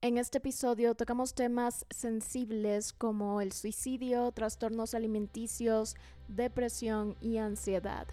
En este episodio tocamos temas sensibles como el suicidio, trastornos alimenticios, depresión y ansiedad.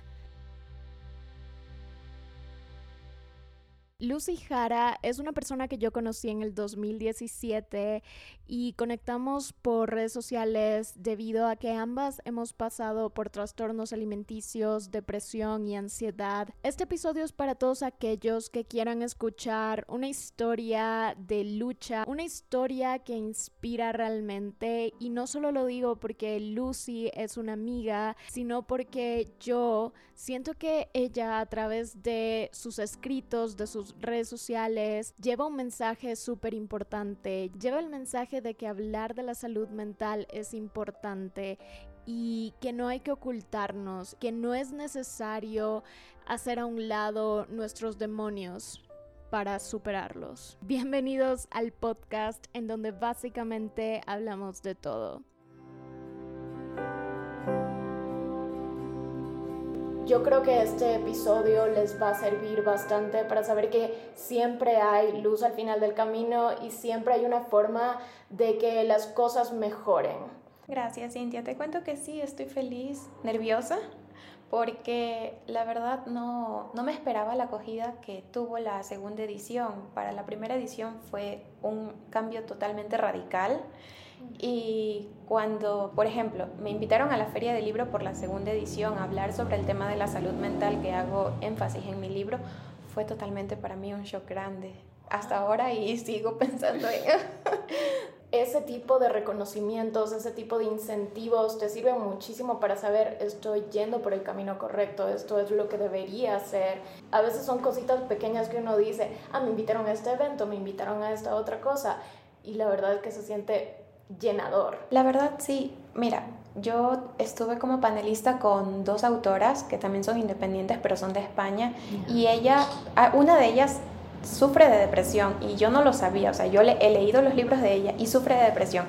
Lucy Jara es una persona que yo conocí en el 2017 y conectamos por redes sociales debido a que ambas hemos pasado por trastornos alimenticios, depresión y ansiedad. Este episodio es para todos aquellos que quieran escuchar una historia de lucha, una historia que inspira realmente y no solo lo digo porque Lucy es una amiga, sino porque yo siento que ella a través de sus escritos, de sus redes sociales, lleva un mensaje súper importante, lleva el mensaje de que hablar de la salud mental es importante y que no hay que ocultarnos, que no es necesario hacer a un lado nuestros demonios para superarlos. Bienvenidos al podcast en donde básicamente hablamos de todo. Yo creo que este episodio les va a servir bastante para saber que siempre hay luz al final del camino y siempre hay una forma de que las cosas mejoren. Gracias, Cintia. Te cuento que sí, estoy feliz, nerviosa, porque la verdad no, no me esperaba la acogida que tuvo la segunda edición. Para la primera edición fue un cambio totalmente radical y cuando, por ejemplo, me invitaron a la Feria del Libro por la segunda edición a hablar sobre el tema de la salud mental que hago énfasis en mi libro, fue totalmente para mí un shock grande. Hasta ahora y sigo pensando en... ese tipo de reconocimientos, ese tipo de incentivos te sirven muchísimo para saber estoy yendo por el camino correcto, esto es lo que debería hacer. A veces son cositas pequeñas que uno dice, ah, me invitaron a este evento, me invitaron a esta otra cosa y la verdad es que se siente llenador. La verdad sí, mira, yo estuve como panelista con dos autoras que también son independientes pero son de España y ella, una de ellas sufre de depresión y yo no lo sabía, o sea, yo le, he leído los libros de ella y sufre de depresión.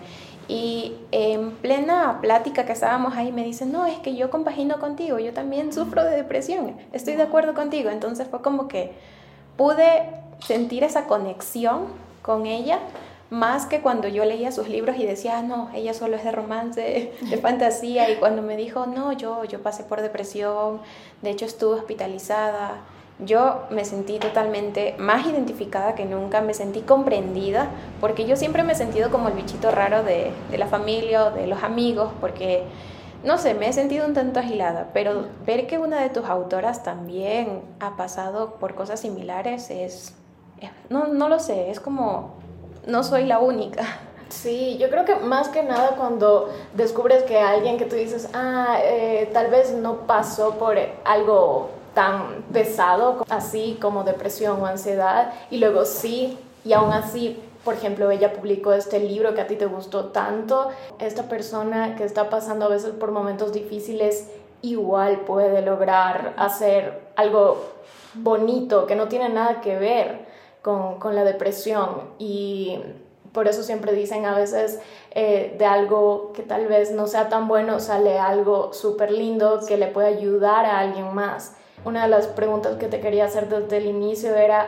Y en plena plática que estábamos ahí me dice, no, es que yo compagino contigo, yo también sufro de depresión, estoy de acuerdo contigo. Entonces fue como que pude sentir esa conexión con ella más que cuando yo leía sus libros y decía, ah, no, ella solo es de romance, de fantasía, y cuando me dijo, no, yo, yo pasé por depresión, de hecho estuve hospitalizada, yo me sentí totalmente más identificada que nunca, me sentí comprendida, porque yo siempre me he sentido como el bichito raro de, de la familia o de los amigos, porque, no sé, me he sentido un tanto agilada, pero ver que una de tus autoras también ha pasado por cosas similares es, no, no lo sé, es como no soy la única. Sí, yo creo que más que nada cuando descubres que alguien que tú dices, ah, eh, tal vez no pasó por algo tan pesado, así como depresión o ansiedad, y luego sí, y aún así, por ejemplo, ella publicó este libro que a ti te gustó tanto, esta persona que está pasando a veces por momentos difíciles, igual puede lograr hacer algo bonito, que no tiene nada que ver con, con la depresión y por eso siempre dicen a veces eh, de algo que tal vez no sea tan bueno sale algo súper lindo que le puede ayudar a alguien más. Una de las preguntas que te quería hacer desde el inicio era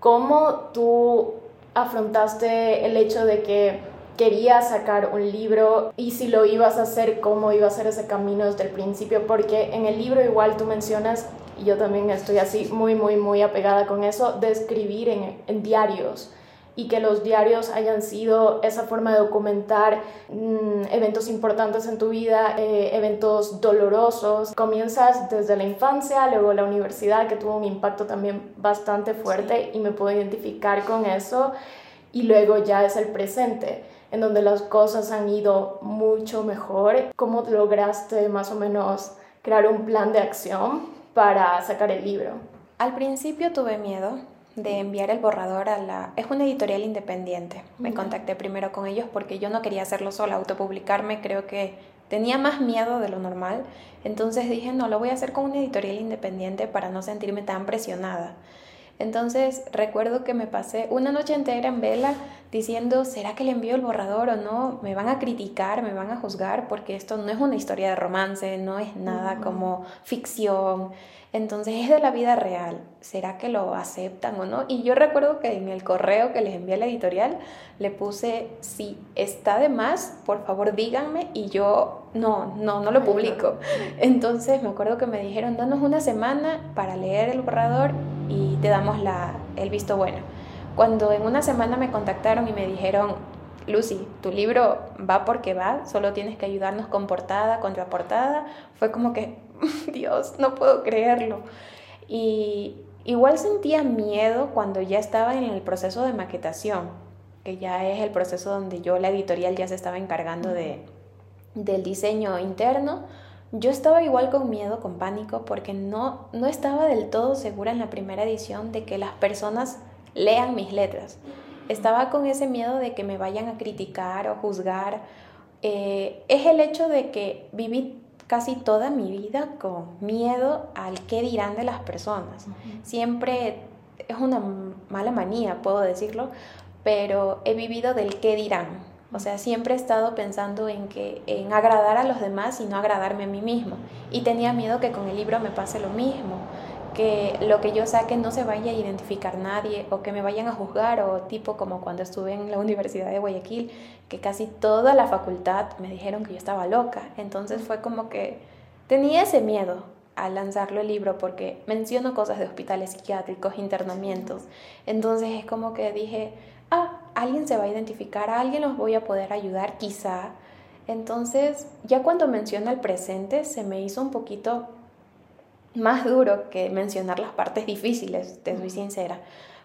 cómo tú afrontaste el hecho de que querías sacar un libro y si lo ibas a hacer, cómo iba a ser ese camino desde el principio, porque en el libro igual tú mencionas y yo también estoy así muy, muy, muy apegada con eso, de escribir en, diarios y que los diarios hayan sido esa forma de documentar mm, eventos importantes en tu vida, eh, eventos dolorosos. Comienzas desde la infancia, luego la universidad, que tuvo un impacto también bastante fuerte y me puedo identificar con eso, y luego ya es el presente en donde las cosas han ido mucho mejor. ¿Cómo lograste más o menos crear un plan de acción para sacar el libro? Al principio tuve miedo de enviar el borrador a la... Es una editorial independiente. Me contacté primero con ellos porque yo no quería hacerlo sola, autopublicarme creo que tenía más miedo de lo normal. Entonces dije, no, lo voy a hacer con una editorial independiente para no sentirme tan presionada. Entonces recuerdo que me pasé una noche entera en vela diciendo, ¿será que le envío el borrador o no? ¿Me van a criticar, me van a juzgar? Porque esto no es una historia de romance, no es nada como ficción. Entonces es de la vida real. ¿Será que lo aceptan o no? Y yo recuerdo que en el correo que les envié a la editorial le puse, si está de más, por favor díganme y yo no, no, no lo publico. Entonces me acuerdo que me dijeron, danos una semana para leer el borrador y te damos el visto bueno. Cuando en una semana me contactaron y me dijeron, Lucy, tu libro va porque va, solo tienes que ayudarnos con portada, contraportada, fue como que, Dios, no puedo creerlo. Y igual sentía miedo cuando ya estaba en el proceso de maquetación, que ya es el proceso donde yo, la editorial, ya se estaba encargando de, del diseño interno. Yo estaba igual con miedo, con pánico, porque no, no estaba del todo segura en la primera edición de que las personas lean mis letras. Estaba con ese miedo de que me vayan a criticar o juzgar. Eh, es el hecho de que viví casi toda mi vida con miedo al qué dirán de las personas. Siempre es una mala manía, puedo decirlo, pero he vivido del qué dirán. O sea, siempre he estado pensando en que en agradar a los demás y no agradarme a mí mismo. Y tenía miedo que con el libro me pase lo mismo que lo que yo saque no se vaya a identificar nadie o que me vayan a juzgar o tipo como cuando estuve en la Universidad de Guayaquil, que casi toda la facultad me dijeron que yo estaba loca. Entonces fue como que tenía ese miedo al lanzarlo el libro porque menciono cosas de hospitales psiquiátricos, internamientos. Entonces es como que dije, ah, alguien se va a identificar, a alguien los voy a poder ayudar quizá. Entonces, ya cuando menciono el presente, se me hizo un poquito más duro que mencionar las partes difíciles, te soy sincera,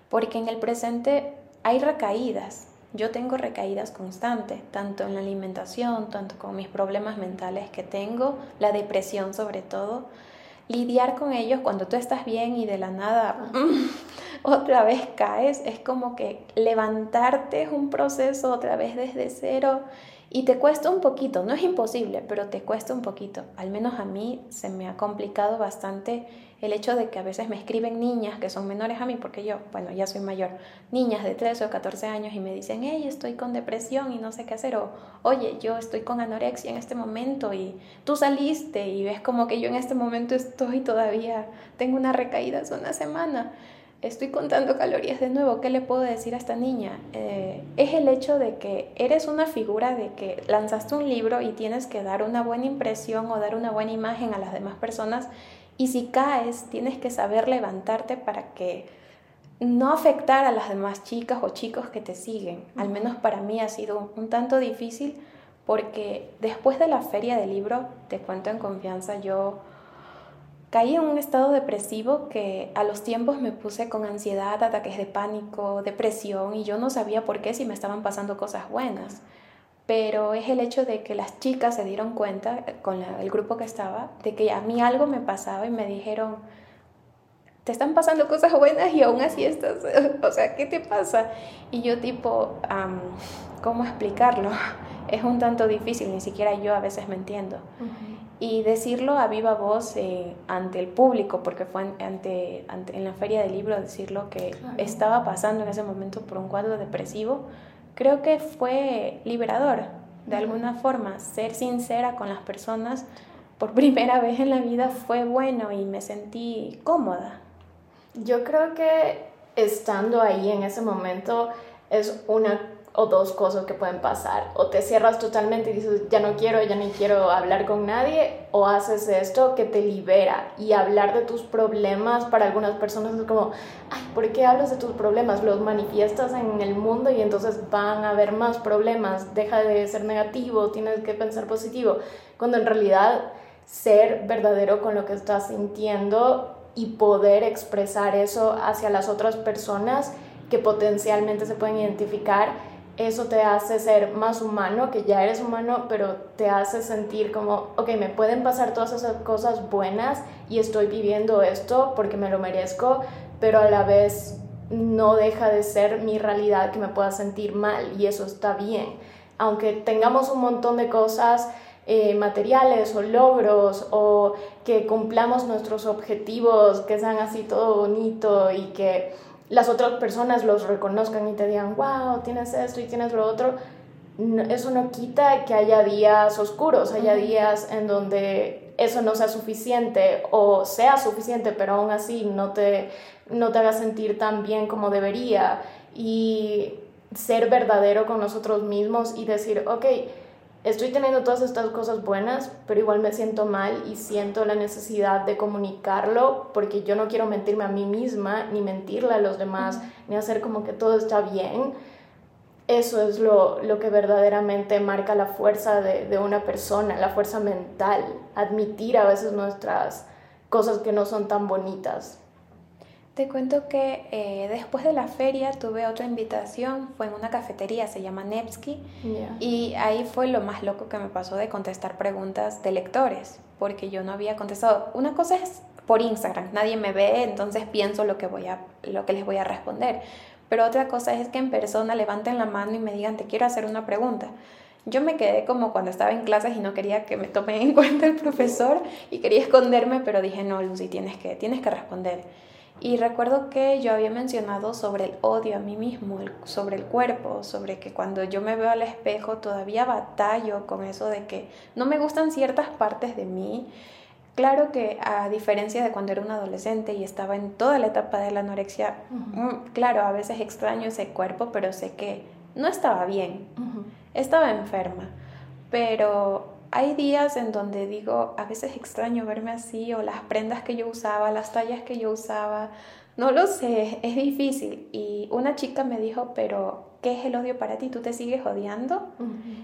porque en el presente hay recaídas. Yo tengo recaídas constantes, tanto en la alimentación, tanto con mis problemas mentales que tengo, la depresión sobre todo. Lidiar con ellos cuando tú estás bien y de la nada otra vez caes, es como que levantarte es un proceso otra vez desde cero y te cuesta un poquito, no es imposible, pero te cuesta un poquito. Al menos a mí se me ha complicado bastante el hecho de que a veces me escriben niñas que son menores a mí, porque yo, bueno, ya soy mayor, niñas de 13 o 14 años y me dicen, hey, estoy con depresión y no sé qué hacer, o oye, yo estoy con anorexia en este momento y tú saliste y ves como que yo en este momento estoy todavía, tengo una recaída hace una semana estoy contando calorías de nuevo, ¿qué le puedo decir a esta niña? Eh, es el hecho de que eres una figura de que lanzaste un libro y tienes que dar una buena impresión o dar una buena imagen a las demás personas y si caes tienes que saber levantarte para que no afectar a las demás chicas o chicos que te siguen. Al menos para mí ha sido un tanto difícil porque después de la feria del libro, te cuento en confianza, yo Caí en un estado depresivo que a los tiempos me puse con ansiedad, ataques de pánico, depresión y yo no sabía por qué si me estaban pasando cosas buenas. Pero es el hecho de que las chicas se dieron cuenta, con el grupo que estaba, de que a mí algo me pasaba y me dijeron, te están pasando cosas buenas y aún así estás, o sea, ¿qué te pasa? Y yo tipo, ¿cómo explicarlo? Es un tanto difícil, ni siquiera yo a veces me entiendo y decirlo a viva voz eh, ante el público, porque fue ante, en la feria del libro decir lo que estaba pasando en ese momento por un cuadro depresivo, creo que fue liberador, de alguna forma, ser sincera con las personas por primera vez en la vida fue bueno y me sentí cómoda. Yo creo que estando ahí en ese momento es una o dos cosas que pueden pasar. O te cierras totalmente y dices, ya no quiero, ya ni quiero hablar con nadie, o haces esto que te libera. Y hablar de tus problemas para algunas personas es como, ay, ¿por qué hablas de tus problemas? Los manifiestas en el mundo y entonces van a haber más problemas. Deja de ser negativo, tienes que pensar positivo. Cuando en realidad ser verdadero con lo que estás sintiendo y poder expresar eso hacia las otras personas que potencialmente se pueden identificar eso te hace ser más humano, que ya eres humano, pero te hace sentir como, ok, me pueden pasar todas esas cosas buenas y estoy viviendo esto porque me lo merezco, pero a la vez no deja de ser mi realidad que me pueda sentir mal y eso está bien. Aunque tengamos un montón de cosas eh, materiales o logros o que cumplamos nuestros objetivos, que sean así todo bonito y que las otras personas los reconozcan y te digan, wow, tienes esto y tienes lo otro, eso no quita que haya días oscuros, haya días en donde eso no sea suficiente o sea suficiente, pero aún así no te, no te haga sentir tan bien como debería. Y ser verdadero con nosotros mismos y decir, ok, estoy teniendo todas estas cosas buenas, pero igual me siento mal y siento la necesidad de comunicarlo porque yo no quiero mentirme a mí misma, ni mentirle a los demás, ni hacer como que todo está bien. Eso es lo, lo que verdaderamente marca la fuerza de, de una persona, la fuerza mental, admitir a veces nuestras cosas que no son tan bonitas. Te cuento que eh, después de la feria tuve otra invitación, fue en una cafetería, se llama Nevsky, y ahí fue lo más loco que me pasó de contestar preguntas de lectores, porque yo no había contestado. Una cosa es por Instagram, nadie me ve, entonces pienso lo que, voy a, lo que les voy a responder, pero otra cosa es que en persona levanten la mano y me digan, te quiero hacer una pregunta. Yo me quedé como cuando estaba en clases y no quería que me tome en cuenta el profesor y quería esconderme, pero dije, no, Lucy, tienes que, tienes que responder. Y recuerdo que yo había mencionado sobre el odio a mí mismo, sobre el cuerpo, sobre que cuando yo me veo al espejo todavía batallo con eso de que no me gustan ciertas partes de mí. Claro que a diferencia de cuando era un adolescente y estaba en toda la etapa de la anorexia, mm, claro, a veces extraño ese cuerpo, pero sé que no estaba bien, estaba enferma. Pero hay días en donde digo, a veces extraño verme así o las prendas que yo usaba, las tallas que yo usaba, no lo sé, es difícil. Y una chica me dijo, pero ¿qué es el odio para ti? ¿Tú te sigues odiando?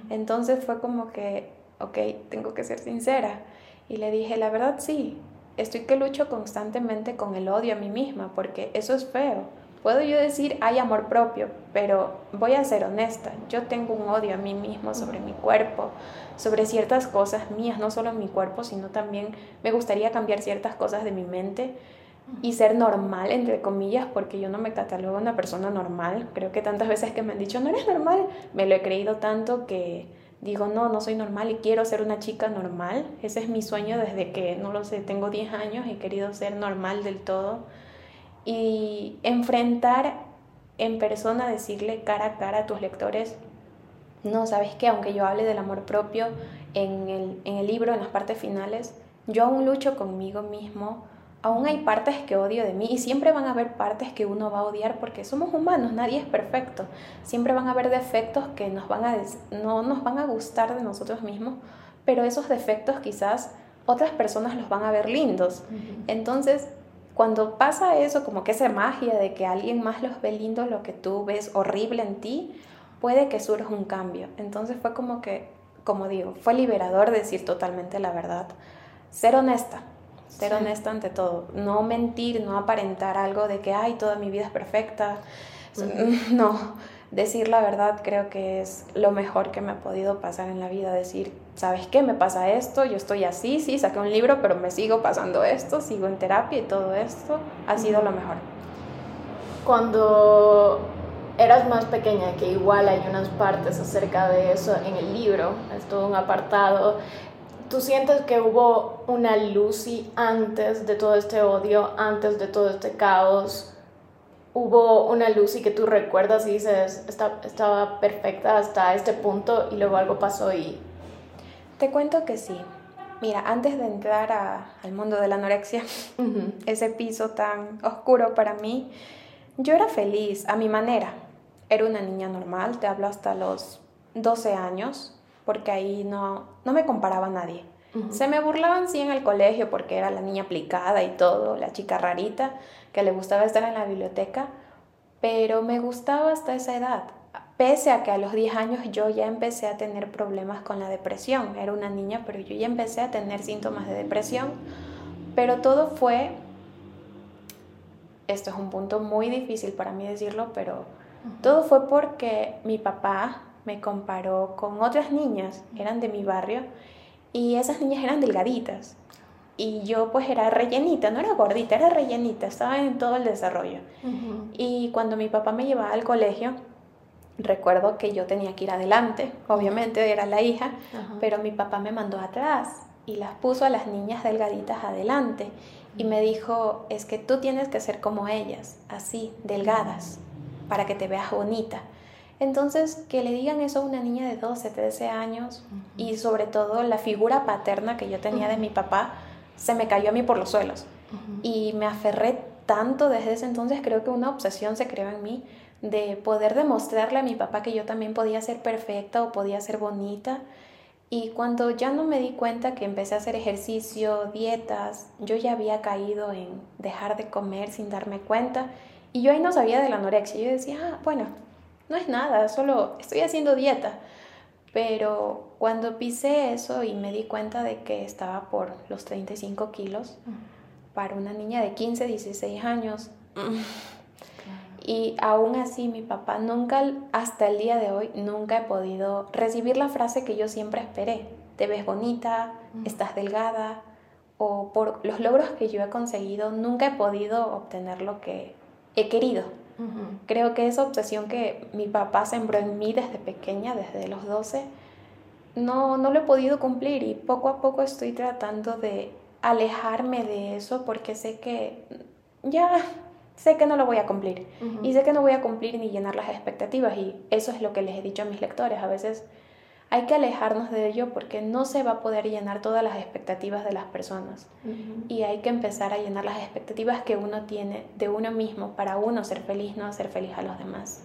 Entonces fue como que, ok, tengo que ser sincera. Y le dije, la verdad sí, estoy que lucho constantemente con el odio a mí misma, porque eso es feo. Puedo yo decir, hay amor propio, pero voy a ser honesta, yo tengo un odio a mí mismo sobre mi cuerpo, sobre ciertas cosas mías, no solo en mi cuerpo, sino también me gustaría cambiar ciertas cosas de mi mente y ser normal, entre comillas, porque yo no me catalogo una persona normal. Creo que tantas veces que me han dicho, no eres normal, me lo he creído tanto que digo, no, no soy normal y quiero ser una chica normal. Ese es mi sueño desde que, no lo sé, tengo 10 años, he querido ser normal del todo. Y enfrentar en persona, decirle cara a cara a tus lectores, no, sabes que aunque yo hable del amor propio en el, en el libro, en las partes finales, yo aún lucho conmigo mismo, aún hay partes que odio de mí y siempre van a haber partes que uno va a odiar porque somos humanos, nadie es perfecto. Siempre van a haber defectos que nos van a no nos van a gustar de nosotros mismos, pero esos defectos quizás otras personas los van a ver lindos. Entonces, cuando pasa eso, como que esa magia de que alguien más los ve lindo, lo que tú ves horrible en ti, puede que surja un cambio. Entonces fue como que, como digo, fue liberador decir totalmente la verdad. Ser honesta, ser honesta ante todo. No mentir, no aparentar algo de que, ay, toda mi vida es perfecta. No, decir la verdad creo que es lo mejor que me ha podido pasar en la vida. Decir, ¿sabes qué? Me pasa esto, yo estoy así, sí, saqué un libro, pero me sigo pasando esto, sigo en terapia y todo esto ha sido lo mejor. Cuando eras más pequeña, que igual hay unas partes acerca de eso en el libro, es todo un apartado. ¿Tú sientes que hubo una Lucy antes de todo este odio, antes de todo este caos? ¿Hubo una Lucy que tú recuerdas y dices, estaba perfecta hasta este punto y luego algo pasó y... Te cuento que sí. Mira, antes de entrar al mundo de la anorexia, ese piso tan oscuro para mí, yo era feliz a mi manera era una niña normal, te hablo hasta los 12 años, porque ahí no, no me comparaba a nadie. Se me burlaban sí en el colegio porque era la niña aplicada y todo, la chica rarita, que le gustaba estar en la biblioteca, pero me gustaba hasta esa edad. Pese a que a los 10 años yo ya empecé a tener problemas con la depresión. Era una niña, pero yo ya empecé a tener síntomas de depresión. Pero todo fue, esto es un punto muy difícil para mí decirlo, pero todo fue porque mi papá me comparó con otras niñas, eran de mi barrio, y esas niñas eran delgaditas. Y yo pues era rellenita, no era gordita, era rellenita, estaba en todo el desarrollo. Y cuando mi papá me llevaba al colegio, recuerdo que yo tenía que ir adelante, obviamente era la hija, pero mi papá me mandó atrás y las puso a las niñas delgaditas adelante. y me dijo, es que tú tienes que ser como ellas, así, delgadas, para que te veas bonita. Entonces, que le digan eso a una niña de 12, 13 años y sobre todo la figura paterna que yo tenía de mi papá, se me cayó a mí por los suelos. Y me aferré tanto desde ese entonces, creo que una obsesión se creó en mí de poder demostrarle a mi papá que yo también podía ser perfecta o podía ser bonita. Y cuando ya no me di cuenta que empecé a hacer ejercicio, dietas, yo ya había caído en dejar de comer sin darme cuenta. Y yo ahí no sabía de la anorexia. Yo decía, ah, bueno, no es nada, solo estoy haciendo dieta. Pero cuando pisé eso y me di cuenta de que estaba por los 35 kilos, para una niña de 15, 16 años, y aún así mi papá nunca, hasta el día de hoy, nunca he podido recibir la frase que yo siempre esperé. Te ves bonita, estás delgada, o por los logros que yo he conseguido, nunca he podido obtener lo que he querido. Creo que esa obsesión que mi papá sembró en mí desde pequeña, desde los 12, no, no lo he podido cumplir y poco a poco estoy tratando de alejarme de eso porque sé que ya sé que no lo voy a cumplir y sé que no voy a cumplir ni llenar las expectativas y eso es lo que les he dicho a mis lectores. A veces hay que alejarnos de ello porque no se va a poder llenar todas las expectativas de las personas. Y hay que empezar a llenar las expectativas que uno tiene de uno mismo para uno ser feliz, no hacer feliz a los demás.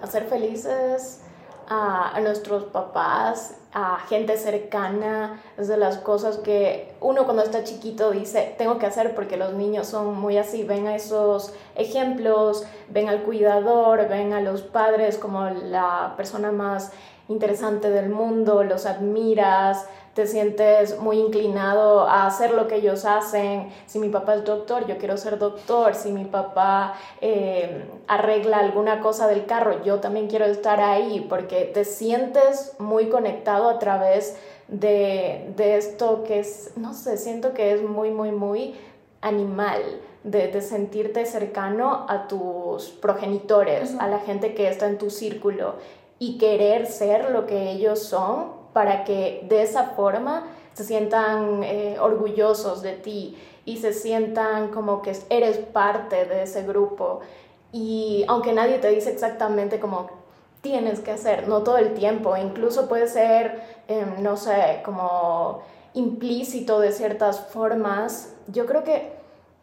Hacer felices a, a, nuestros papás, a gente cercana, es de las cosas que uno cuando está chiquito dice, tengo que hacer porque los niños son muy así, ven a esos ejemplos, ven al cuidador, ven a los padres como la persona más interesante del mundo, los admiras, te sientes muy inclinado a hacer lo que ellos hacen. Si mi papá es doctor, yo quiero ser doctor. Si mi papá eh, arregla alguna cosa del carro, yo también quiero estar ahí porque te sientes muy conectado a través de, esto que es, no sé, siento que es muy, muy, muy animal. De, de, sentirte cercano a tus progenitores, a la gente que está en tu círculo y querer ser lo que ellos son para que de esa forma se sientan eh, orgullosos de ti y se sientan como que eres parte de ese grupo. Y aunque nadie te dice exactamente como tienes que hacer, no todo el tiempo, incluso puede ser, em, no sé, como implícito de ciertas formas, yo creo que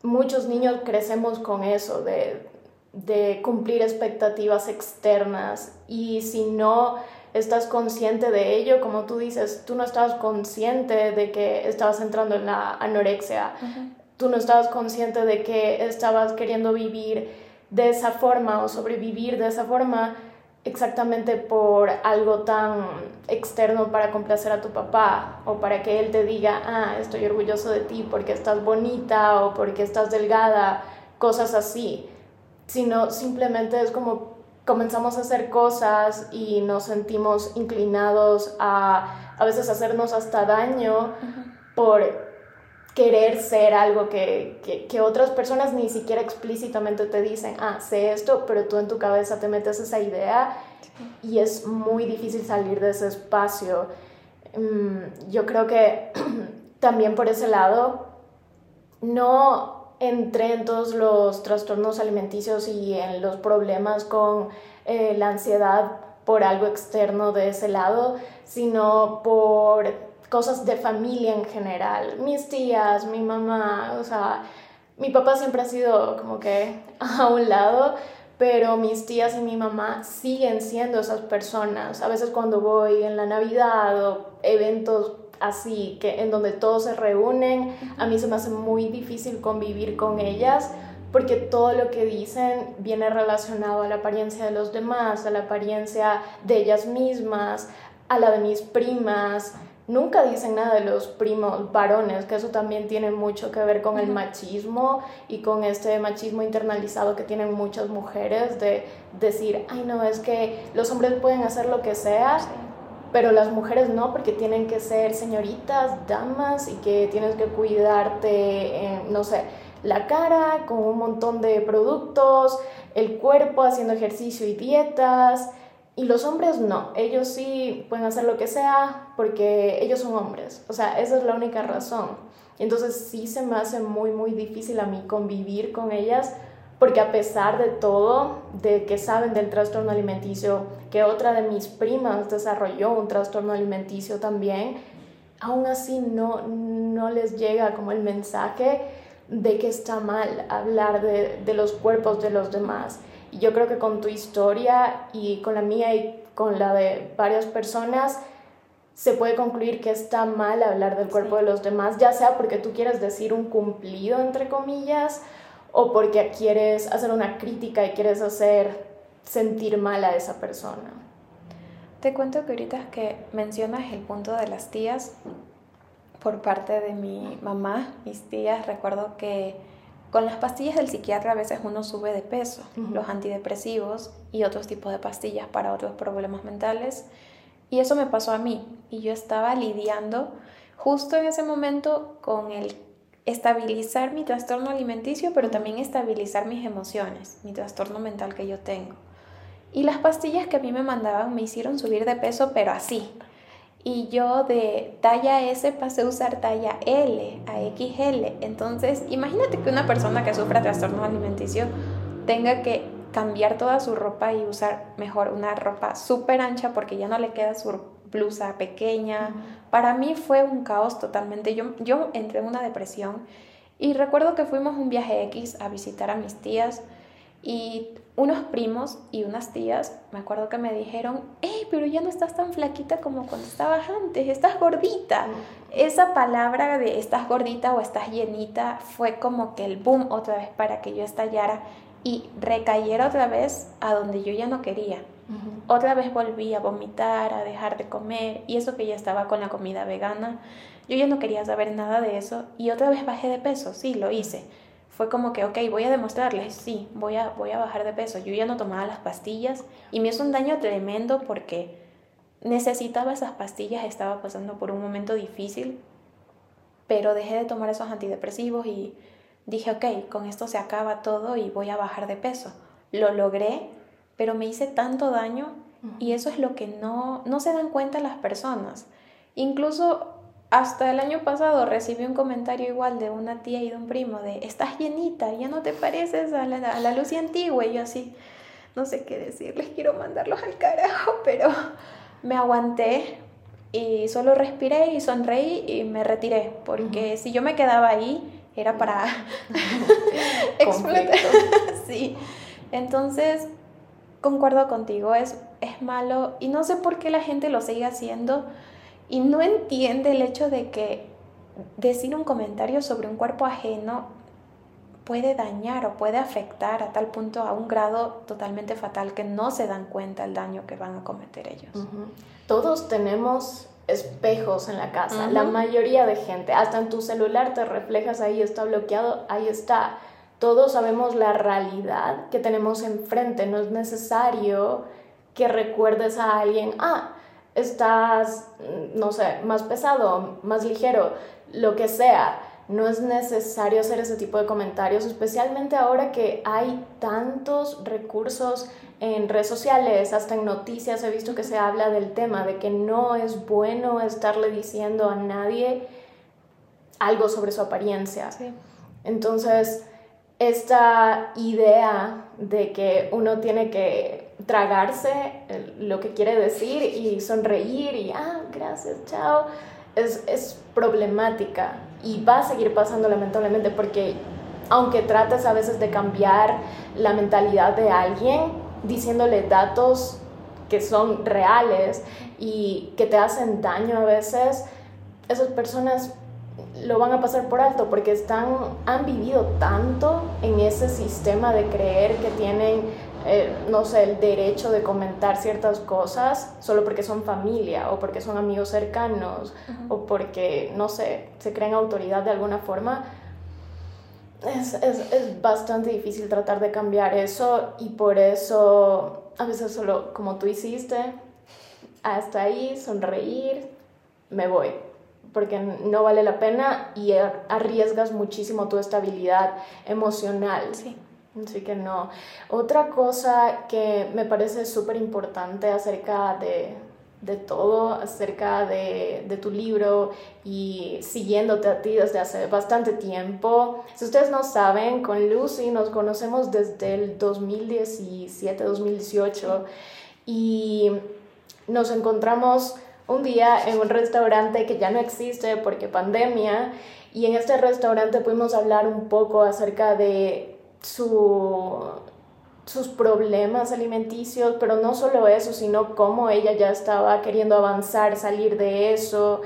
muchos niños crecemos con eso, de de cumplir expectativas externas y si no estás consciente de ello, como tú dices, tú no estabas consciente de que estabas entrando en la anorexia, tú no estabas consciente de que estabas queriendo vivir de esa forma o sobrevivir de esa forma exactamente por algo tan externo para complacer a tu papá o para que él te diga, ah, estoy orgulloso de ti porque estás bonita o porque estás delgada, cosas así sino simplemente es como comenzamos a hacer cosas y nos sentimos inclinados a a veces hacernos hasta daño por querer ser algo que, que, otras personas ni siquiera explícitamente te dicen, ah, sé esto, pero tú en tu cabeza te metes esa idea y es muy difícil salir de ese espacio. Mm, yo creo que también por ese lado, no entré en todos los trastornos alimenticios y en los problemas con eh, la ansiedad por algo externo de ese lado, sino por cosas de familia en general. Mis tías, mi mamá, o sea, mi papá siempre ha sido como que a un lado, pero mis tías y mi mamá siguen siendo esas personas. A veces cuando voy en la Navidad o eventos así, que en donde todos se reúnen, a mí se me hace muy difícil convivir con ellas porque todo lo que dicen viene relacionado a la apariencia de los demás, a la apariencia de ellas mismas, a la de mis primas. Nunca dicen nada de los primos varones, que eso también tiene mucho que ver con el machismo y con este machismo internalizado que tienen muchas mujeres de decir, ay no, es que los hombres pueden hacer lo que sea pero las mujeres no, porque tienen que ser señoritas, damas y que tienes que cuidarte, no sé, la cara con un montón de productos, el cuerpo haciendo ejercicio y dietas. Y los hombres no, ellos sí pueden hacer lo que sea porque ellos son hombres. O sea, esa es la única razón. entonces sí se me hace muy, muy difícil a mí convivir con ellas porque a pesar de todo, de que saben del trastorno alimenticio, que otra de mis primas desarrolló un trastorno alimenticio también, aún así no, no les llega como el mensaje de que está mal hablar de, de los cuerpos de los demás. Y yo creo que con tu historia y con la mía y con la de varias personas, se puede concluir que está mal hablar del cuerpo de los demás, ya sea porque tú quieres decir un cumplido, entre comillas, o porque quieres hacer una crítica y quieres hacer sentir mal a esa persona. Te cuento que ahorita que mencionas el punto de las tías, por parte de mi mamá, mis tías, recuerdo que con las pastillas del psiquiatra a veces uno sube de peso, los antidepresivos y otros tipos de pastillas para otros problemas mentales. Y eso me pasó a mí y yo estaba lidiando justo en ese momento con el estabilizar mi trastorno alimenticio, pero también estabilizar mis emociones, mi trastorno mental que yo tengo. Y las pastillas que a mí me mandaban me hicieron subir de peso, pero así. Y yo de talla S pasé a usar talla L a XL. Entonces, imagínate que una persona que sufra trastorno alimenticio tenga que cambiar toda su ropa y usar mejor una ropa súper ancha porque ya no le queda su blusa pequeña. Para mí fue un caos totalmente. Yo, yo entré en una depresión y recuerdo que fuimos un viaje X a visitar a mis tías y unos primos y unas tías, me acuerdo que me dijeron, hey, pero ya no estás tan flaquita como cuando estabas antes, estás gordita. Esa palabra de estás gordita o estás llenita fue como que el boom otra vez para que yo estallara y recayera otra vez a donde yo ya no quería. Otra vez volví a vomitar, a dejar de comer y eso que ya estaba con la comida vegana. Yo ya no quería saber nada de eso y otra vez bajé de peso, sí, lo hice. Fue como que, ok, voy a demostrarles, sí, voy a, voy a bajar de peso. Yo ya no tomaba las pastillas y me hizo un daño tremendo porque necesitaba esas pastillas, estaba pasando por un momento difícil, pero dejé de tomar esos antidepresivos y dije, ok, con esto se acaba todo y voy a bajar de peso. Lo logré, pero me hice tanto daño y eso es lo que no, no se dan cuenta las personas. Incluso hasta el año pasado recibí un comentario igual de una tía y de un primo de, estás llenita, ya no te pareces a la, a la Lucy antigua. Y yo así, no sé qué decirles, quiero mandarlos al carajo, pero me aguanté y solo respiré y sonreí y me retiré, porque si yo me quedaba ahí era para explotar. sí. Entonces, concuerdo contigo, es, es malo y no sé por qué la gente lo sigue haciendo y no entiende el hecho de que decir un comentario sobre un cuerpo ajeno puede dañar o puede afectar a tal punto a un grado totalmente fatal que no se dan cuenta el daño que van a cometer ellos. Todos tenemos espejos en la casa, la mayoría de gente, hasta en tu celular te reflejas ahí, está bloqueado, ahí está todos sabemos la realidad que tenemos enfrente, no es necesario que recuerdes a alguien, ah, estás, no sé, más pesado, más ligero, lo que sea. No es necesario hacer ese tipo de comentarios, especialmente ahora que hay tantos recursos en redes sociales, hasta en noticias he visto que se habla del tema, de que no es bueno estarle diciendo a nadie algo sobre su apariencia. Entonces, esta idea de que uno tiene que tragarse lo que quiere decir y sonreír y, ah, gracias, chao, es, es problemática y va a seguir pasando lamentablemente porque aunque trates a veces de cambiar la mentalidad de alguien diciéndole datos que son reales y que te hacen daño a veces, esas personas lo van a pasar por alto porque están, han vivido tanto en ese sistema de creer que tienen, eh, no sé, el derecho de comentar ciertas cosas solo porque son familia o porque son amigos cercanos o porque, no sé, se creen autoridad de alguna forma. Es, es, es, bastante difícil tratar de cambiar eso y por eso a veces solo como tú hiciste, hasta ahí, sonreír, me voy porque no vale la pena y arriesgas muchísimo tu estabilidad emocional. Sí. Así que no. Otra cosa que me parece súper importante acerca de, de todo acerca de, de, tu libro y siguiéndote a ti desde hace bastante tiempo. Si ustedes no saben, con Lucy nos conocemos desde el 2017, 2018 y nos encontramos un día en un restaurante que ya no existe porque pandemia y en este restaurante pudimos hablar un poco acerca de su sus problemas alimenticios, pero no solo eso, sino cómo ella ya estaba queriendo avanzar, salir de eso,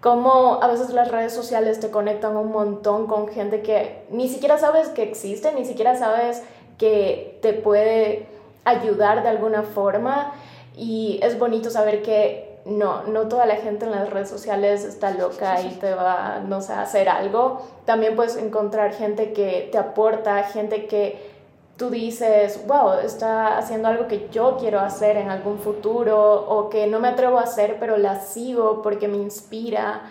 cómo a veces las redes sociales te conectan un montón con gente que ni siquiera sabes que existe, ni siquiera sabes que te puede ayudar de alguna forma. Y es bonito saber que no, no toda la gente en las redes sociales está loca y te va, no sé, a hacer algo. También puedes encontrar gente que te aporta, gente que tú dices, wow, está haciendo algo que yo quiero hacer en algún futuro o que no me atrevo a hacer, pero la sigo porque me inspira.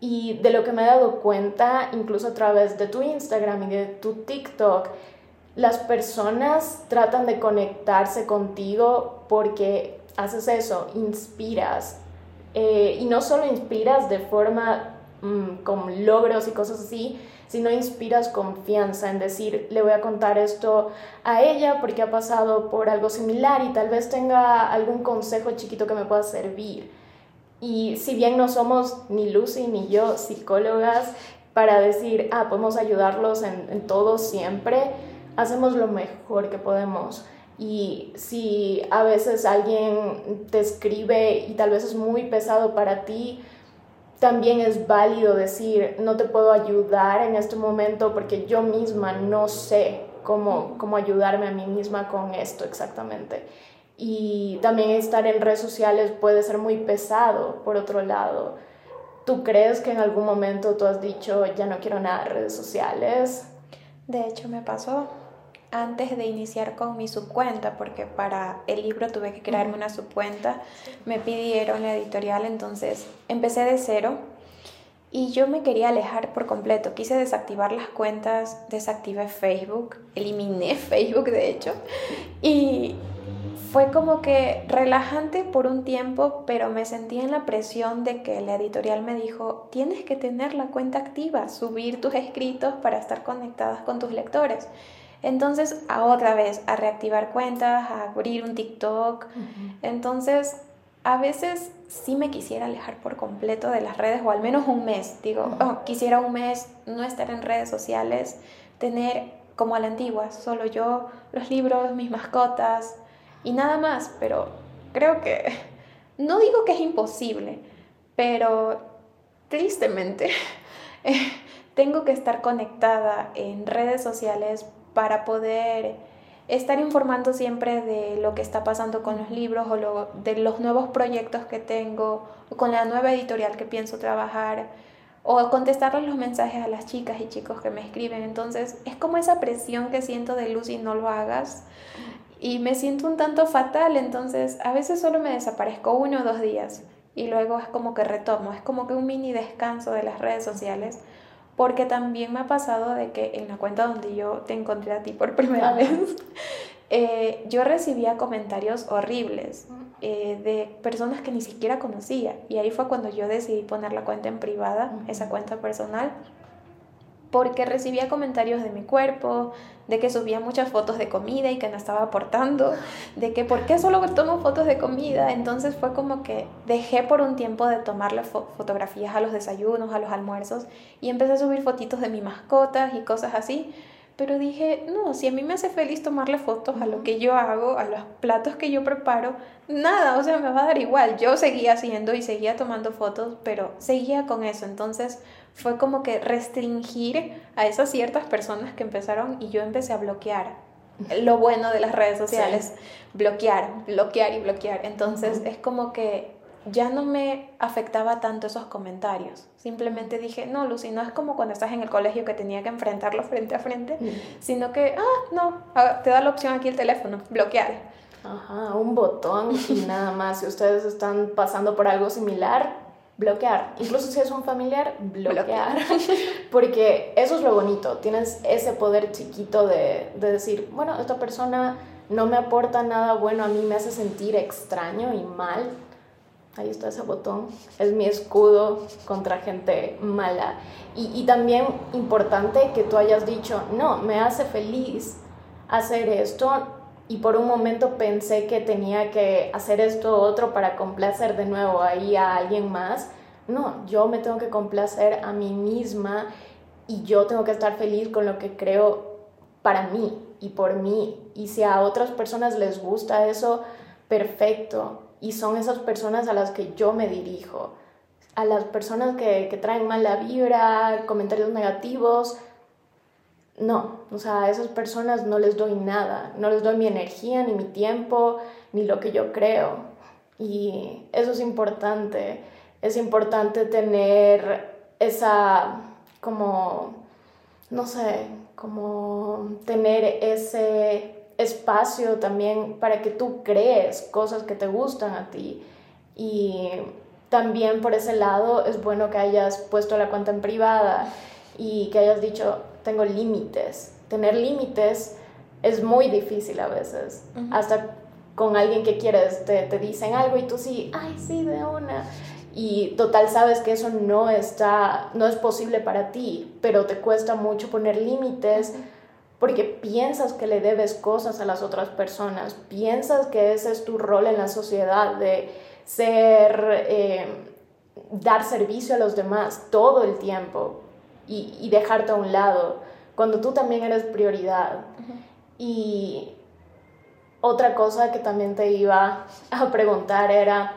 Y de lo que me he dado cuenta, incluso a través de tu Instagram y de tu TikTok, las personas tratan de conectarse contigo porque haces eso, inspiras. Eh, y no solo inspiras de forma mm, con logros y cosas así, si no inspiras confianza en decir, le voy a contar esto a ella porque ha pasado por algo similar y tal vez tenga algún consejo chiquito que me pueda servir. Y si bien no somos ni Lucy ni yo psicólogas para decir, ah, podemos ayudarlos en todo siempre, hacemos lo mejor que podemos. Y si a veces alguien te escribe y tal vez es muy pesado para ti, también es válido decir, no te puedo ayudar en este momento porque yo misma no sé cómo, cómo ayudarme a mí misma con esto exactamente. Y también estar en redes sociales puede ser muy pesado, por otro lado. ¿Tú crees que en algún momento tú has dicho, ya no quiero nada de redes sociales? De hecho, me pasó antes de iniciar con mi subcuenta, porque para el libro tuve que crearme una subcuenta, me pidieron la editorial, entonces empecé de cero y yo me quería alejar por completo. Quise desactivar las cuentas, desactivé Facebook, eliminé Facebook de hecho, y fue como que relajante por un tiempo, pero me sentí en la presión de que la editorial me dijo, tienes que tener la cuenta activa, subir tus escritos para estar conectadas con tus lectores. Entonces, a otra vez, a reactivar cuentas, a abrir un TikTok. Entonces, a veces sí me quisiera alejar por completo de las redes, o al menos un mes. Digo, oh, quisiera un mes no estar en redes sociales, tener como a la antigua, solo yo, los libros, mis mascotas y nada más. Pero creo que, no digo que es imposible, pero tristemente tengo que estar conectada en redes sociales para poder estar informando siempre de lo que está pasando con los libros o de los nuevos proyectos que tengo o con la nueva editorial que pienso trabajar o contestarles los mensajes a las chicas y chicos que me escriben. Entonces es como esa presión que siento de Lucy, no lo hagas. Y me siento un tanto fatal, entonces a veces solo me desaparezco uno o dos días y luego es como que retomo, es como que un mini descanso de las redes sociales porque también me ha pasado de que en la cuenta donde yo te encontré a ti por primera vez, eh, yo recibía comentarios horribles eh, de personas que ni siquiera conocía. Y ahí fue cuando yo decidí poner la cuenta en privada, esa cuenta personal, porque recibía comentarios de mi cuerpo, de que subía muchas fotos de comida y que no estaba aportando, de que por qué solo tomo fotos de comida. Entonces fue como que dejé por un tiempo de tomarle fotografías a los desayunos, a los almuerzos y empecé a subir fotitos de mis mascotas y cosas así. Pero dije, no, si a mí me hace feliz tomarle fotos a lo que yo hago, a los platos que yo preparo, nada, o sea, me va a dar igual. Yo seguía haciendo y seguía tomando fotos, pero seguía con eso. Entonces fue como que restringir a esas ciertas personas que empezaron y yo empecé a bloquear. Lo bueno de las redes sociales, bloquear, bloquear y bloquear. Entonces es como que ya no me afectaba tanto esos comentarios. Simplemente dije, no, Lucy, no es como cuando estás en el colegio que tenía que enfrentarlo frente a frente, sino que, ah, no, te da la opción aquí el teléfono, bloquear. Ajá, un botón y nada más. Si ustedes están pasando por algo similar, bloquear. Incluso si es un familiar, bloquear. Porque eso es lo bonito. Tienes ese poder chiquito de, de, decir, bueno, esta persona no me aporta nada bueno a mí, me hace sentir extraño y mal. ahí está ese botón, es mi escudo contra gente mala. Y, y, también importante que tú hayas dicho, no, me hace feliz hacer esto y por un momento pensé que tenía que hacer esto otro para complacer de nuevo ahí a alguien más. No, yo me tengo que complacer a mí misma y yo tengo que estar feliz con lo que creo para mí y por mí. Y si a otras personas les gusta eso, perfecto y son esas personas a las que yo me dirijo. A las personas que, que traen mala vibra, comentarios negativos, no, o sea, a esas personas no les doy nada, no les doy mi energía, ni mi tiempo, ni lo que yo creo. Y eso es importante, es importante tener esa, como, no sé, como tener ese espacio también para que tú crees cosas que te gustan a ti. Y también por ese lado es bueno que hayas puesto la cuenta en privada y que hayas dicho, tengo límites. Tener límites es muy difícil a veces. Hasta con alguien que quieres te, te, dicen algo y tú sí, ay, sí, de una. Y total sabes que eso no está, no es posible para ti, pero te cuesta mucho poner límites porque piensas que le debes cosas a las otras personas, piensas que ese es tu rol en la sociedad de ser, eh, dar servicio a los demás todo el tiempo y, dejarte a un lado, cuando tú también eres prioridad. Y otra cosa que también te iba a preguntar era,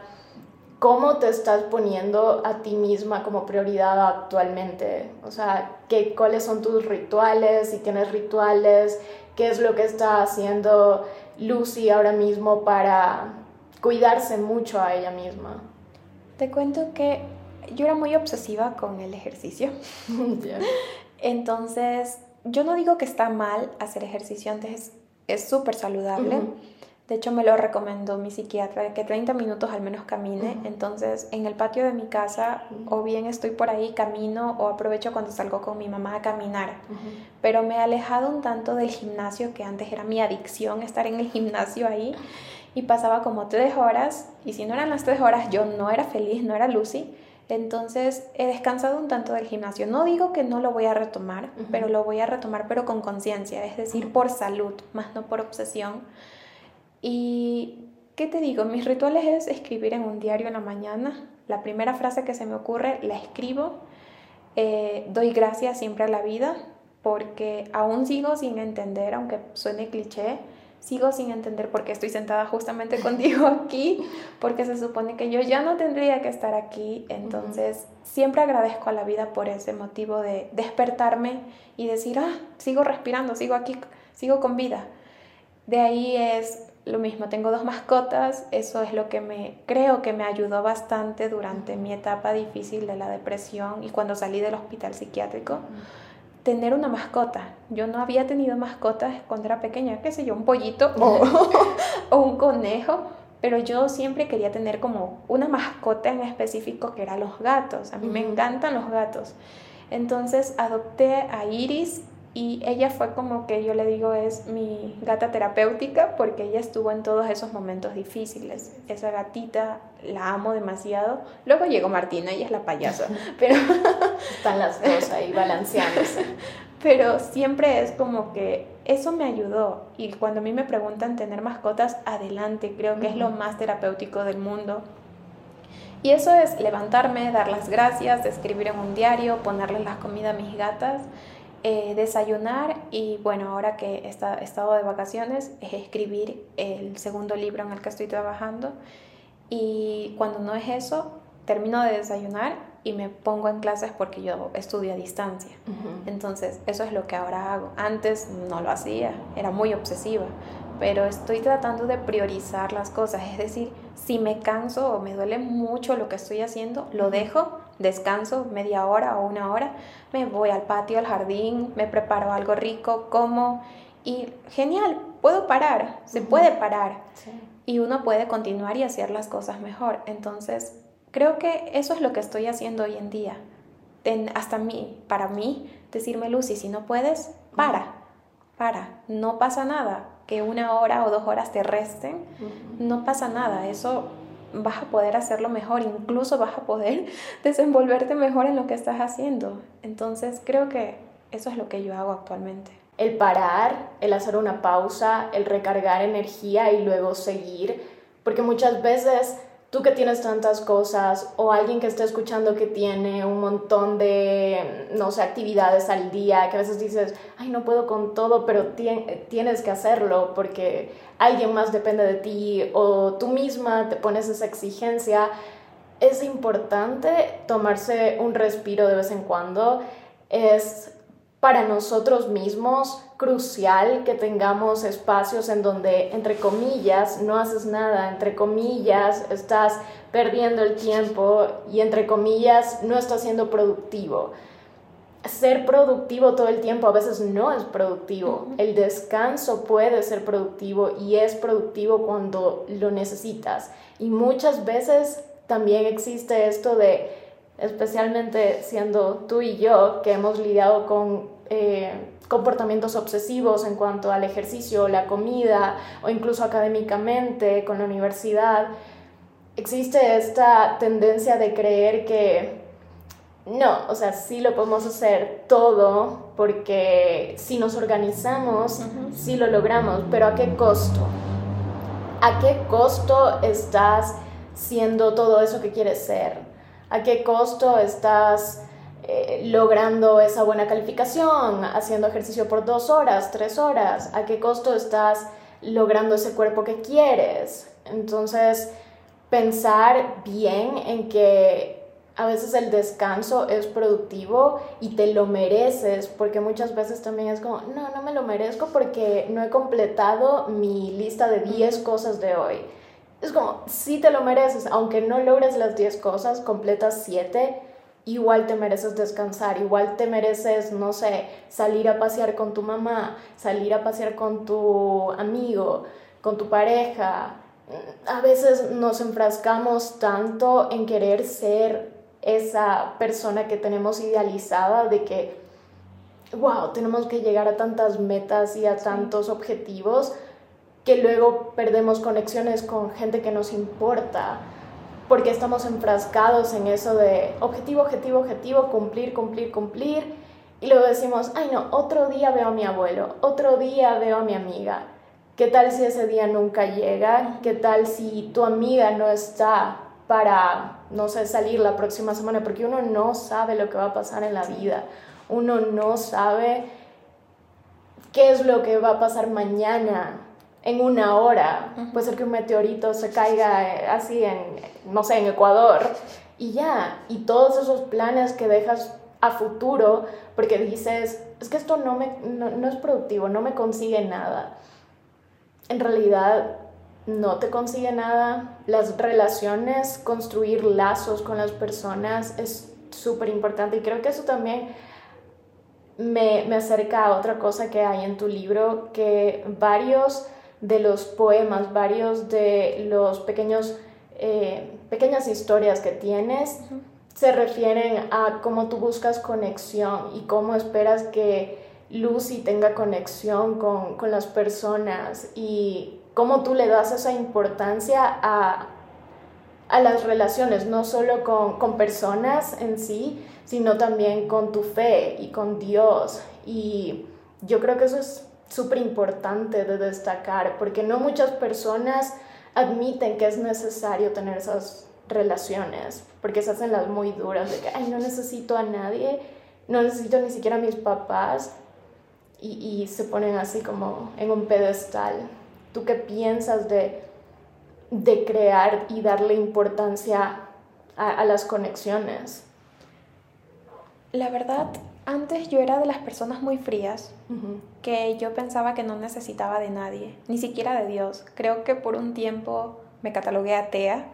¿cómo te estás poniendo a ti misma como prioridad actualmente? O sea, ¿qué, ¿cuáles son tus rituales? Si tienes rituales, ¿qué es lo que está haciendo Lucy ahora mismo para cuidarse mucho a ella misma? Te cuento que yo era muy obsesiva con el ejercicio. Entonces, yo no digo que está mal hacer ejercicio antes, es súper saludable. De hecho, me lo recomendó mi psiquiatra, que 30 minutos al menos camine. Entonces, en el patio de mi casa, o bien estoy por ahí, camino, o aprovecho cuando salgo con mi mamá a caminar. Pero me he alejado un tanto del gimnasio, que antes era mi adicción estar en el gimnasio ahí. Y pasaba como tres horas, y si no eran las tres horas, yo no era feliz, no era Lucy. Entonces he descansado un tanto del gimnasio. No digo que no lo voy a retomar, pero lo voy a retomar, pero con conciencia, es decir, por salud, más no por obsesión y, ¿qué te digo? Mis rituales es escribir en un diario en la mañana. La primera frase que se me ocurre la escribo. Eh, doy gracias siempre a la vida porque aún sigo sin entender, aunque suene cliché, sigo sin entender por qué estoy sentada justamente contigo aquí, porque se supone que yo ya no tendría que estar aquí. Entonces, siempre agradezco a la vida por ese motivo de despertarme y decir, ah, sigo respirando, sigo aquí, sigo con vida. De ahí es lo mismo, tengo dos mascotas, eso es lo que me creo que me ayudó bastante durante mi etapa difícil de la depresión y cuando salí del hospital psiquiátrico. Tener una mascota. Yo no había tenido mascotas cuando era pequeña, qué sé yo, un pollito o, o un conejo, pero yo siempre quería tener como una mascota en específico que eran los gatos. A mí me encantan los gatos. Entonces adopté a Iris y ella fue como que yo le digo es mi gata terapéutica porque ella estuvo en todos esos momentos difíciles. Esa gatita la amo demasiado. Luego llegó Martina, ella es la payasa, pero están las dos ahí balanceándose. Pero siempre es como que eso me ayudó y cuando a mí me preguntan tener mascotas, adelante, creo que es lo más terapéutico del mundo. Y eso es levantarme, dar las gracias, escribir en un diario, ponerles la comida a mis gatas eh, desayunar y bueno, ahora que he estado de vacaciones, es escribir el segundo libro en el que estoy trabajando y cuando no es eso, termino de desayunar y me pongo en clases porque yo estudio a distancia. Entonces, eso es lo que ahora hago. Antes no lo hacía, era muy obsesiva, pero estoy tratando de priorizar las cosas, es decir, si me canso o me duele mucho lo que estoy haciendo, lo dejo descanso media hora o una hora, me voy al patio, al jardín, me preparo algo rico, como y genial, puedo parar, se puede parar y uno puede continuar y hacer las cosas mejor. Entonces, creo que eso es lo que estoy haciendo hoy en día. hasta mí, para mí, decirme, Lucy, si no puedes, para, para, no pasa nada. Que una hora o dos horas te resten, no pasa nada. Eso vas a poder hacerlo mejor, incluso vas a poder desenvolverte mejor en lo que estás haciendo. Entonces creo que eso es lo que yo hago actualmente. El parar, el hacer una pausa, el recargar energía y luego seguir, porque muchas veces tú que tienes tantas cosas o alguien que está escuchando que tiene un montón de, no sé, actividades al día, que a veces dices, ay, no puedo con todo, pero tienes que hacerlo porque alguien más depende de ti o tú misma te pones esa exigencia, es importante tomarse un respiro de vez en cuando. Es para nosotros mismos crucial que tengamos espacios en donde, entre comillas, no haces nada, entre comillas, estás perdiendo el tiempo y, entre comillas, no estás siendo productivo. Ser productivo todo el tiempo a veces no es productivo. El descanso puede ser productivo y es productivo cuando lo necesitas. Y muchas veces también existe esto de especialmente siendo tú y yo, que hemos lidiado con eh, comportamientos obsesivos en cuanto al ejercicio, la comida o incluso académicamente con la universidad, existe esta tendencia de creer que no, o sea, sí lo podemos hacer todo porque si nos organizamos, sí lo logramos, pero ¿a qué costo? ¿A qué costo estás siendo todo eso que quieres ser? a qué costo estás eh, logrando esa buena calificación, haciendo ejercicio por dos horas, tres horas, a qué costo estás logrando ese cuerpo que quieres. Entonces, pensar bien en que a veces el descanso es productivo y te lo mereces, porque muchas veces también es como, no, no me lo merezco porque no he completado mi lista de 10 cosas de hoy es como, si te lo mereces, aunque no logres las 10 cosas, completas 7, igual te mereces descansar, igual te mereces, no sé, salir a pasear con tu mamá, salir a pasear con tu amigo, con tu pareja. A veces nos enfrascamos tanto en querer ser esa persona que tenemos idealizada de que, wow, tenemos que llegar a tantas metas y a tantos objetivos que luego perdemos conexiones con gente que nos importa, porque estamos enfrascados en eso de objetivo, objetivo, objetivo, cumplir, cumplir, cumplir, y luego decimos, ay no, otro día veo a mi abuelo, otro día veo a mi amiga. ¿Qué tal si ese día nunca llega? ¿Qué tal si tu amiga no está para, no sé, salir la próxima semana? Porque uno no sabe lo que va a pasar en la vida. Uno no sabe qué es lo que va a pasar mañana en una hora. Puede ser que un meteorito se caiga eh, así en, no sé, en Ecuador y ya. Y todos esos planes que dejas a futuro porque dices, es que esto no, me, no, es productivo, no me consigue nada. En realidad no te consigue nada. Las relaciones, construir lazos con las personas es súper importante y creo que eso también me, me acerca a otra cosa que hay en tu libro, que varios de los poemas, varios de los pequeños, eh, pequeñas historias que tienes, se refieren a cómo tú buscas conexión y cómo esperas que Lucy tenga conexión con, las personas y cómo tú le das esa importancia a, a las relaciones, no solo con, con, personas en sí, sino también con tu fe y con Dios. Y yo creo que eso es súper importante de destacar, porque no muchas personas admiten que es necesario tener esas relaciones, porque se hacen las muy duras, de que, ay, no necesito a nadie, no necesito ni siquiera a mis papás, y, se ponen así como en un pedestal. ¿Tú qué piensas de, de crear y darle importancia a, a las conexiones? La verdad, antes yo era de las personas muy frías, que yo pensaba que no necesitaba de nadie, ni siquiera de Dios. Creo que por un tiempo me catalogué atea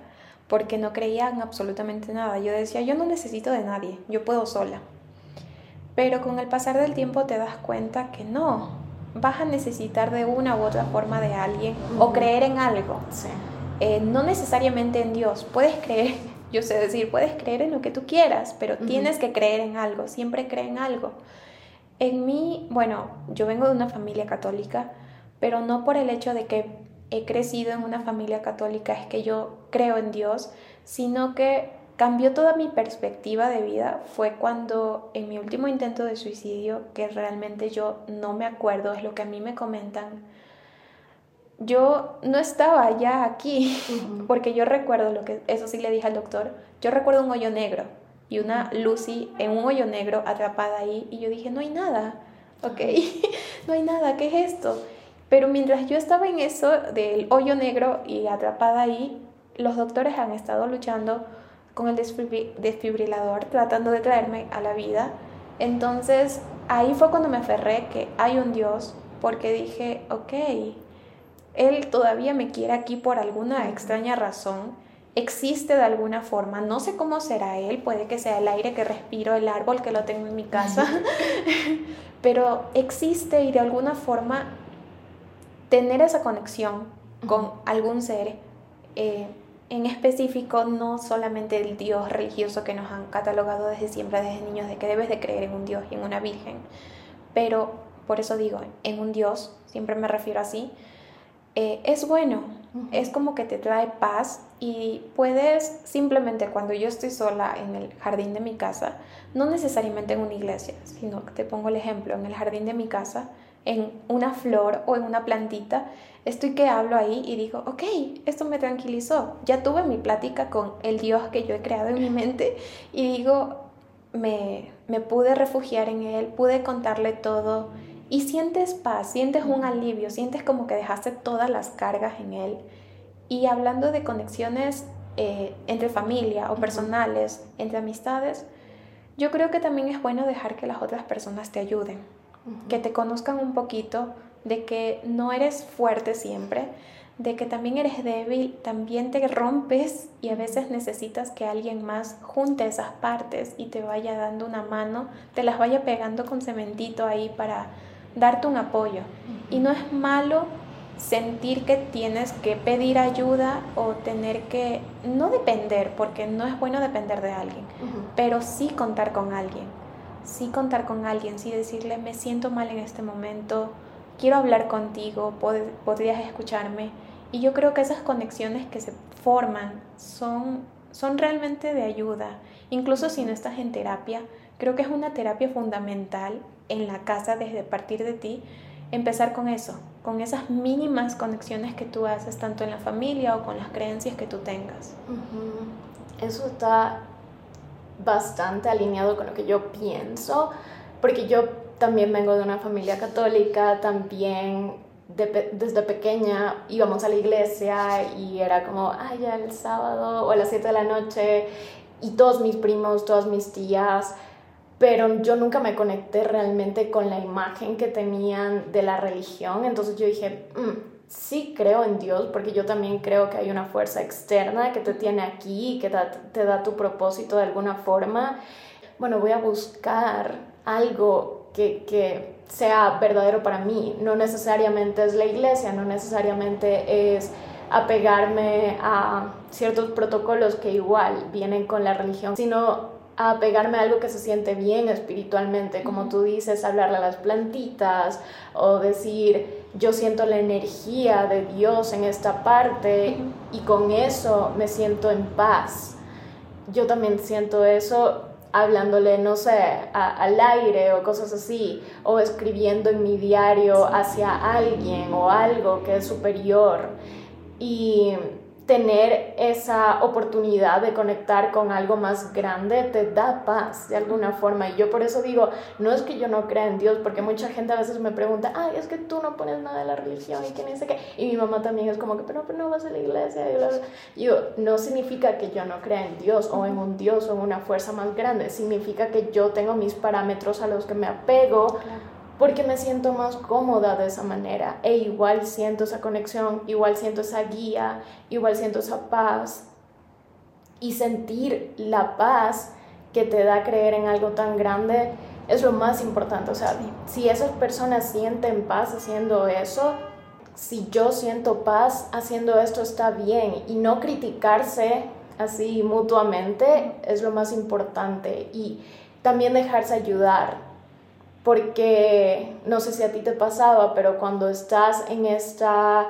porque no creía en absolutamente nada. Yo decía, yo no necesito de nadie, yo puedo sola. Pero con el pasar del tiempo te das cuenta que no, vas a necesitar de una u otra forma de alguien o creer en algo. Eh, no necesariamente en Dios, puedes creer yo sé decir, puedes creer en lo que tú quieras, pero tienes que creer en algo, siempre cree en algo. En mí, bueno, yo vengo de una familia católica, pero no por el hecho de que he crecido en una familia católica es que yo creo en Dios, sino que cambió toda mi perspectiva de vida fue cuando en mi último intento de suicidio, que realmente yo no me acuerdo, es lo que a mí me comentan, yo no estaba ya aquí, porque yo recuerdo lo que, eso sí le dije al doctor, yo recuerdo un hoyo negro y una Lucy en un hoyo negro atrapada ahí y yo dije, no hay nada, ok, no hay nada, ¿qué es esto? Pero mientras yo estaba en eso del hoyo negro y atrapada ahí, los doctores han estado luchando con el desfibrilador, tratando de traerme a la vida. Entonces ahí fue cuando me aferré que hay un Dios, porque dije, ok, Él todavía me quiere aquí por alguna extraña razón, existe de alguna forma, no sé cómo será Él, puede que sea el aire que respiro, el árbol que lo tengo en mi casa, pero existe y de alguna forma tener esa conexión con algún ser. Eh, en específico no solamente el Dios religioso que nos han catalogado desde siempre, desde niños, de que debes de creer en un Dios y en una Virgen, pero por eso digo, en un Dios, siempre me refiero así, eh, es bueno, es como que te trae paz y puedes simplemente cuando yo estoy sola en el jardín de mi casa, no necesariamente en una iglesia, sino que te pongo el ejemplo, en el jardín de mi casa, en una flor o en una plantita, estoy que hablo ahí y digo, ok, esto me tranquilizó. Ya tuve mi plática con el Dios que yo he creado en mi mente y digo, me, me pude refugiar en Él, pude contarle todo y sientes paz, sientes un alivio, sientes como que dejaste todas las cargas en Él. Y hablando de conexiones eh, entre familia o personales, entre amistades, yo creo que también es bueno dejar que las otras personas te ayuden que te conozcan un poquito, de que no eres fuerte siempre, de que también eres débil, también te rompes y a veces necesitas que alguien más junte esas partes y te vaya dando una mano, te las vaya pegando con cementito ahí para darte un apoyo. Y no es malo sentir que tienes que pedir ayuda o tener que, no depender, porque no es bueno depender de alguien, pero sí contar con alguien sí contar con alguien, sí decirle, me siento mal en este momento, quiero hablar contigo, podrías escucharme. Y yo creo que esas conexiones que se forman son, son realmente de ayuda. Incluso si no estás en terapia, creo que es una terapia fundamental en la casa desde partir de ti, empezar con eso, con esas mínimas conexiones que tú haces tanto en la familia o con las creencias que tú tengas. Eso está bastante alineado con lo que yo pienso, porque yo también vengo de una familia católica, también desde pequeña íbamos a la iglesia y era como, ay, ya el sábado o a las 7 de la noche y todos mis primos, todas mis tías, pero yo nunca me conecté realmente con la imagen que tenían de la religión, entonces yo dije, mm, sí creo en Dios, porque yo también creo que hay una fuerza externa que te tiene aquí, que te da tu propósito de alguna forma. Bueno, voy a buscar algo que, que sea verdadero para mí. No necesariamente es la iglesia, no necesariamente es apegarme a ciertos protocolos que igual vienen con la religión, sino a pegarme a algo que se siente bien espiritualmente, como tú dices, hablarle a las plantitas o decir, yo siento la energía de Dios en esta parte y con eso me siento en paz. Yo también siento eso hablándole, no sé, al aire o cosas así, o escribiendo en mi diario hacia alguien o algo que es superior. Y tener esa oportunidad de conectar con algo más grande te da paz de alguna forma. Y yo por eso digo, no es que yo no crea en Dios, porque mucha gente a veces me pregunta, ay, es que tú no pones nada de la religión y que no sé qué. Y mi mamá también es como que, pero, no vas a la iglesia. Y yo, no significa que yo no crea en Dios o en un Dios o en una fuerza más grande. Significa que yo tengo mis parámetros a los que me apego porque me siento más cómoda de esa manera. E igual siento esa conexión, igual siento esa guía, igual siento esa paz. Y sentir la paz que te da creer en algo tan grande es lo más importante. O sea, si esas personas sienten paz haciendo eso, si yo siento paz haciendo esto está bien. Y no criticarse así mutuamente es lo más importante. Y también dejarse ayudar porque no sé si a ti te pasaba, pero cuando estás en esta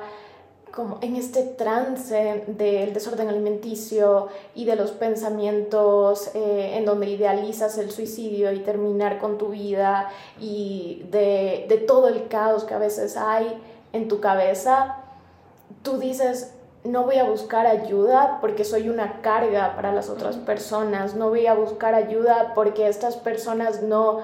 como en este trance del desorden alimenticio y de los pensamientos eh, en donde idealizas el suicidio y terminar con tu vida y de, de todo el caos que a veces hay en tu cabeza, tú dices, no voy a buscar ayuda porque soy una carga para las otras personas, no voy a buscar ayuda porque estas personas no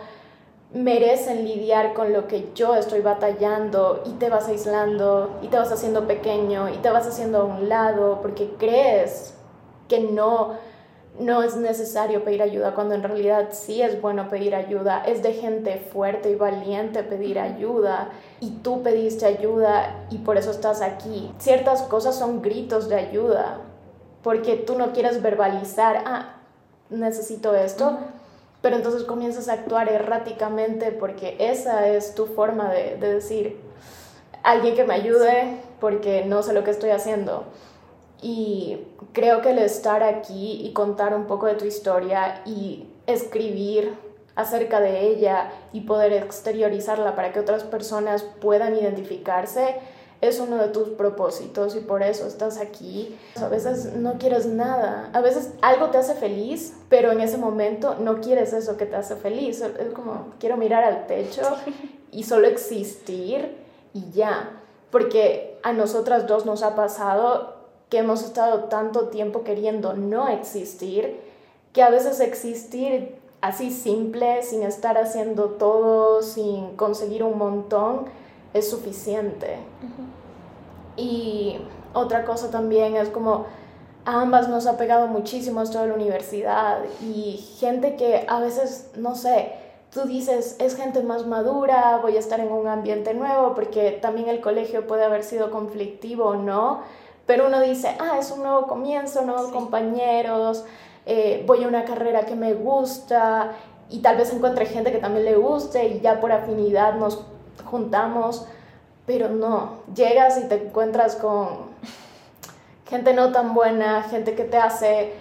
merecen lidiar con lo que yo estoy batallando y te vas aislando y te vas haciendo pequeño y te vas haciendo a un lado porque crees que no no es necesario pedir ayuda cuando en realidad sí es bueno pedir ayuda. Es de gente fuerte y valiente pedir ayuda y tú pediste ayuda y por eso estás aquí. Ciertas cosas son gritos de ayuda porque tú no quieres verbalizar, ah, necesito esto, pero entonces comienzas a actuar erráticamente porque esa es tu forma de, de decir, alguien que me ayude porque no sé lo que estoy haciendo. Y creo que el estar aquí y contar un poco de tu historia y escribir acerca de ella y poder exteriorizarla para que otras personas puedan identificarse es uno de tus propósitos y por eso estás aquí. A veces no quieres nada, a veces algo te hace feliz, pero en ese momento no quieres eso que te hace feliz. Es como quiero mirar al techo y solo existir y ya, porque a nosotras dos nos ha pasado que hemos estado tanto tiempo queriendo no existir, que a veces existir así simple, sin estar haciendo todo, sin conseguir un montón, es suficiente. Y otra cosa también es como a ambas nos ha pegado muchísimo esto de la universidad y gente que a veces, no sé, tú dices, es gente más madura, voy a estar en un ambiente nuevo, porque también el colegio puede haber sido conflictivo o no, pero uno dice, ah, es un nuevo comienzo, nuevos compañeros, eh, voy a una carrera que me gusta y tal vez encuentre gente que también le guste y ya por afinidad nos juntamos, pero no, llegas y te encuentras con gente no tan buena, gente que te hace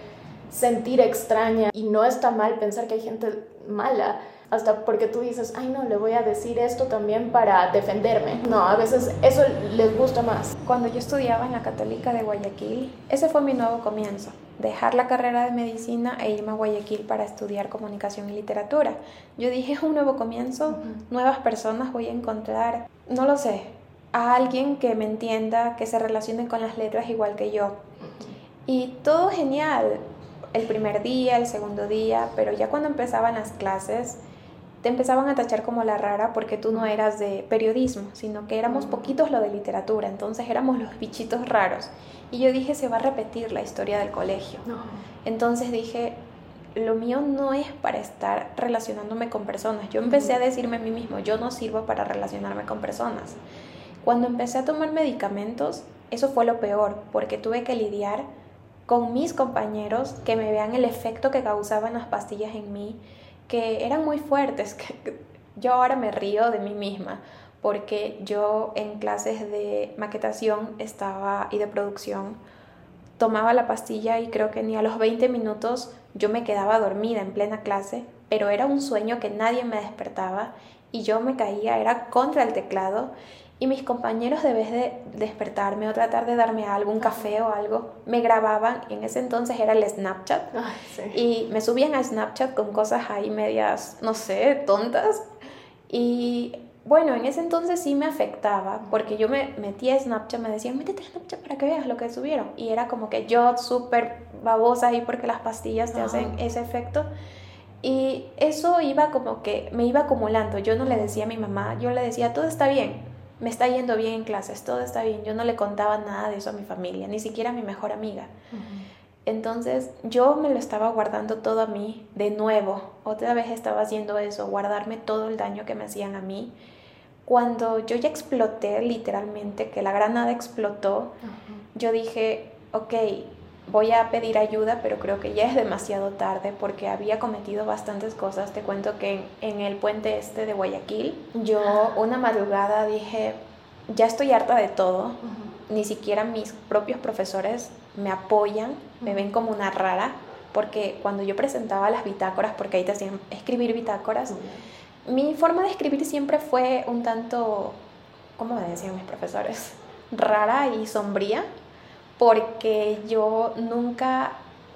sentir extraña. Y no está mal pensar que hay gente mala hasta porque tú dices, ay no, le voy a decir esto también para defenderme. No, a veces eso les gusta más. Cuando yo estudiaba en la Católica de Guayaquil, ese fue mi nuevo comienzo, dejar la carrera de medicina e irme a Guayaquil para estudiar comunicación y literatura. Yo dije, es un nuevo comienzo, nuevas personas voy a encontrar, no lo sé, a alguien que me entienda, que se relacione con las letras igual que yo. Y todo genial, el primer día, el segundo día, pero ya cuando empezaban las clases, te empezaban a tachar como la rara porque tú no eras de periodismo, sino que éramos poquitos lo de literatura, entonces éramos los bichitos raros. Y yo dije, se va a repetir la historia del colegio. Entonces dije, lo mío no es para estar relacionándome con personas. Yo empecé a decirme a mí mismo, yo no sirvo para relacionarme con personas. Cuando empecé a tomar medicamentos, eso fue lo peor, porque tuve que lidiar con mis compañeros que me vean el efecto que causaban las pastillas en mí, que eran muy fuertes. Que yo ahora me río de mí misma porque yo en clases de maquetación estaba y de producción tomaba la pastilla y creo que ni a los 20 minutos yo me quedaba dormida en plena clase, pero era un sueño que nadie me despertaba y yo me caía, era contra el teclado y mis compañeros, de vez de despertarme o tratar de darme algo, un café o algo, me grababan. En ese entonces era el Snapchat. Y me subían a Snapchat con cosas ahí medias, no sé, tontas. Y bueno, en ese entonces sí me afectaba, porque yo me metía a Snapchat, me decían, métete a Snapchat para que veas lo que subieron. Y era como que yo súper babosa ahí porque las pastillas te hacen ese efecto. Y eso iba como que me iba acumulando. Yo no le decía a mi mamá, yo le decía, todo está bien, me está yendo bien en clases, todo está bien. Yo no le contaba nada de eso a mi familia, ni siquiera a mi mejor amiga. Entonces yo me lo estaba guardando todo a mí de nuevo. Otra vez estaba haciendo eso, guardarme todo el daño que me hacían a mí. Cuando yo ya exploté literalmente, que la granada explotó, yo dije, ok, voy a pedir ayuda, pero creo que ya es demasiado tarde porque había cometido bastantes cosas. Te cuento que en, el puente este de Guayaquil, yo una madrugada dije, ya estoy harta de todo, ni siquiera mis propios profesores me apoyan, me ven como una rara, porque cuando yo presentaba las bitácoras, porque ahí te hacían escribir bitácoras, mi forma de escribir siempre fue un tanto, ¿cómo me decían mis profesores? rara y sombría porque yo nunca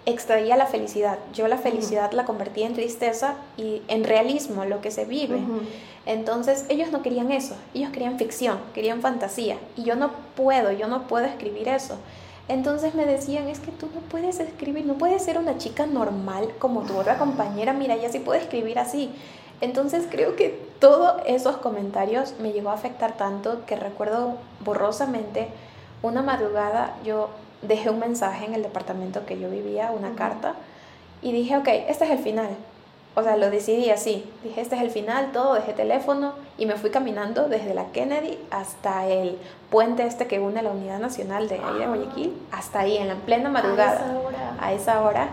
extraía la felicidad. Yo la felicidad la convertía en tristeza y en realismo, lo que se vive. Entonces ellos no querían eso, ellos querían ficción, querían fantasía. Y yo no puedo, yo no puedo escribir eso. Entonces me decían, es que tú no puedes escribir, no puedes ser una chica normal como tu otra compañera, mira, ella sí puede escribir así. Entonces creo que todos esos comentarios me llegó a afectar tanto que recuerdo borrosamente una madrugada yo dejé un mensaje en el departamento que yo vivía, una carta, y dije, ok, este es el final. O sea, lo decidí así. Dije, este es el final, todo, dejé teléfono y me fui caminando desde la Kennedy hasta el puente este que une la Unidad Nacional de ahí de ah. Guayaquil, hasta ahí, en la plena madrugada. A esa hora. A esa hora.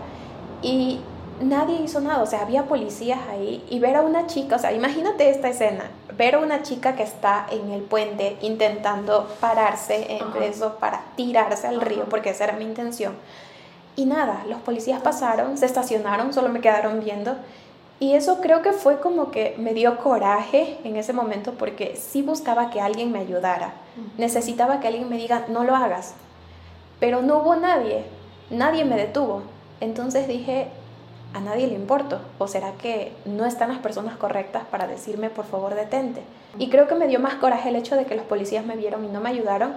Y nadie hizo nada, o sea, había policías ahí y ver a una chica, o sea, imagínate esta escena, ver a una chica que está en el puente intentando pararse en eso para tirarse al río, porque esa era mi intención. Y nada, los policías pasaron, se estacionaron, solo me quedaron viendo. Y eso creo que fue como que me dio coraje en ese momento porque sí buscaba que alguien me ayudara. Necesitaba que alguien me diga, no lo hagas. Pero no hubo nadie, nadie me detuvo. Entonces dije, a nadie le importo? ¿O será que no están las personas correctas para decirme, por favor, detente? Y creo que me dio más coraje el hecho de que los policías me vieron y no me ayudaron,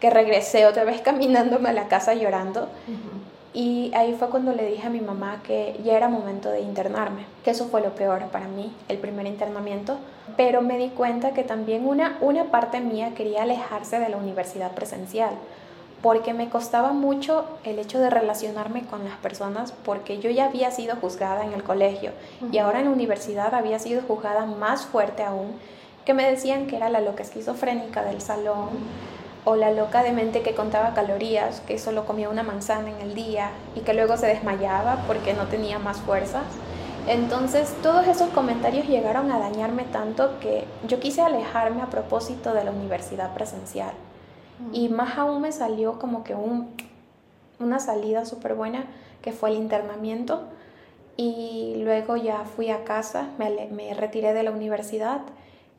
que regresé otra vez caminándome a la casa llorando. Y ahí fue cuando le dije a mi mamá que ya era momento de internarme, que eso fue lo peor para mí, el primer internamiento. Pero me di cuenta que también una, una parte mía quería alejarse de la universidad presencial porque me costaba mucho el hecho de relacionarme con las personas porque yo ya había sido juzgada en el colegio y ahora en la universidad había sido juzgada más fuerte aún, que me decían que era la loca esquizofrénica del salón o la loca de mente que contaba calorías, que solo comía una manzana en el día y que luego se desmayaba porque no tenía más fuerzas. Entonces todos esos comentarios llegaron a dañarme tanto que yo quise alejarme a propósito de la universidad presencial. Y más aún me salió como que un, una salida súper buena, que fue el internamiento. Y luego ya fui a casa, me, me retiré de la universidad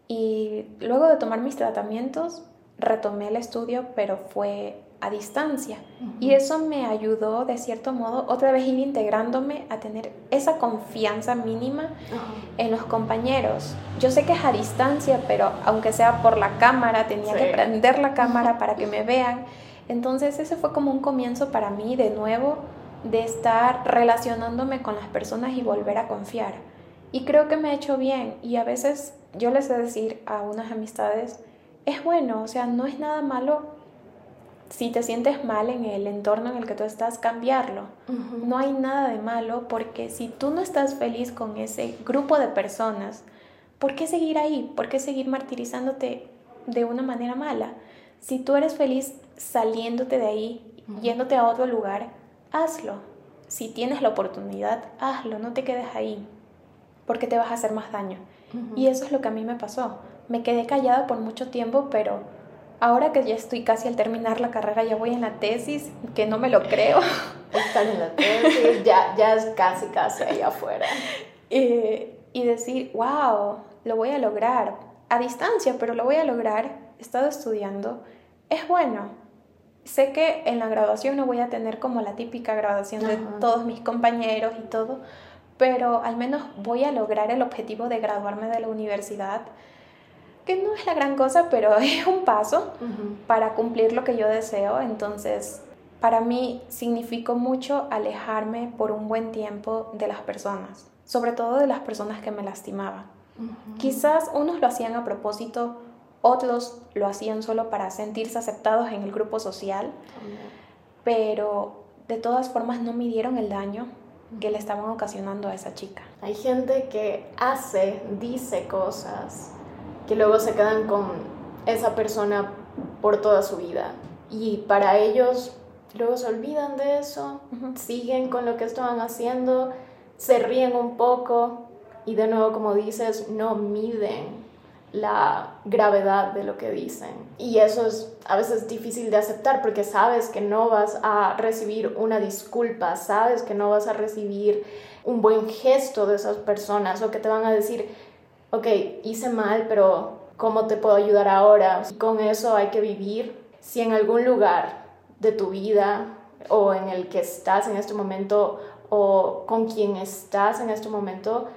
y luego de tomar mis tratamientos retomé el estudio, pero fue a distancia. Y eso me ayudó, de cierto modo, otra vez ir integrándome a tener esa confianza mínima en los compañeros. Yo sé que es a distancia, pero aunque sea por la cámara, tenía que prender la cámara para que me vean. Entonces ese fue como un comienzo para mí de nuevo de estar relacionándome con las personas y volver a confiar. Y creo que me ha hecho bien y a veces yo les he de decir a unas amistades, es bueno, o sea, no es nada malo si te sientes mal en el entorno en el que tú estás, cambiarlo. No hay nada de malo porque si tú no estás feliz con ese grupo de personas, ¿por qué seguir ahí? ¿Por qué seguir martirizándote de una manera mala? Si tú eres feliz saliéndote de ahí, yéndote a otro lugar, hazlo. Si tienes la oportunidad, hazlo, no te quedes ahí, porque te vas a hacer más daño. Y eso es lo que a mí me pasó. Me quedé callada por mucho tiempo, pero ahora que ya estoy casi al terminar la carrera, ya voy en la tesis, que no me lo creo. Estar en la tesis, ya, ya es casi, casi ahí afuera. Eh, y decir, wow, lo voy a lograr, a distancia, pero lo voy a lograr, he estado estudiando, es bueno. Sé que en la graduación no voy a tener como la típica graduación de todos mis compañeros y todo, pero al menos voy a lograr el objetivo de graduarme de la universidad que no es la gran cosa, pero es un paso para cumplir lo que yo deseo. Entonces, para mí significó mucho alejarme por un buen tiempo de las personas, sobre todo de las personas que me lastimaban. Quizás unos lo hacían a propósito, otros lo hacían solo para sentirse aceptados en el grupo social, pero de todas formas no midieron el daño que le estaban ocasionando a esa chica. Hay gente que hace, dice cosas que luego se quedan con esa persona por toda su vida. Y para ellos luego se olvidan de eso, siguen con lo que estaban haciendo, se ríen un poco y de nuevo, como dices, no miden la gravedad de lo que dicen. Y eso es a veces difícil de aceptar porque sabes que no vas a recibir una disculpa, sabes que no vas a recibir un buen gesto de esas personas o que te van a decir, ok, hice mal, pero ¿cómo te puedo ayudar ahora? Con eso hay que vivir. si en algún lugar de tu vida o en el que estás en este momento o con quien estás en este momento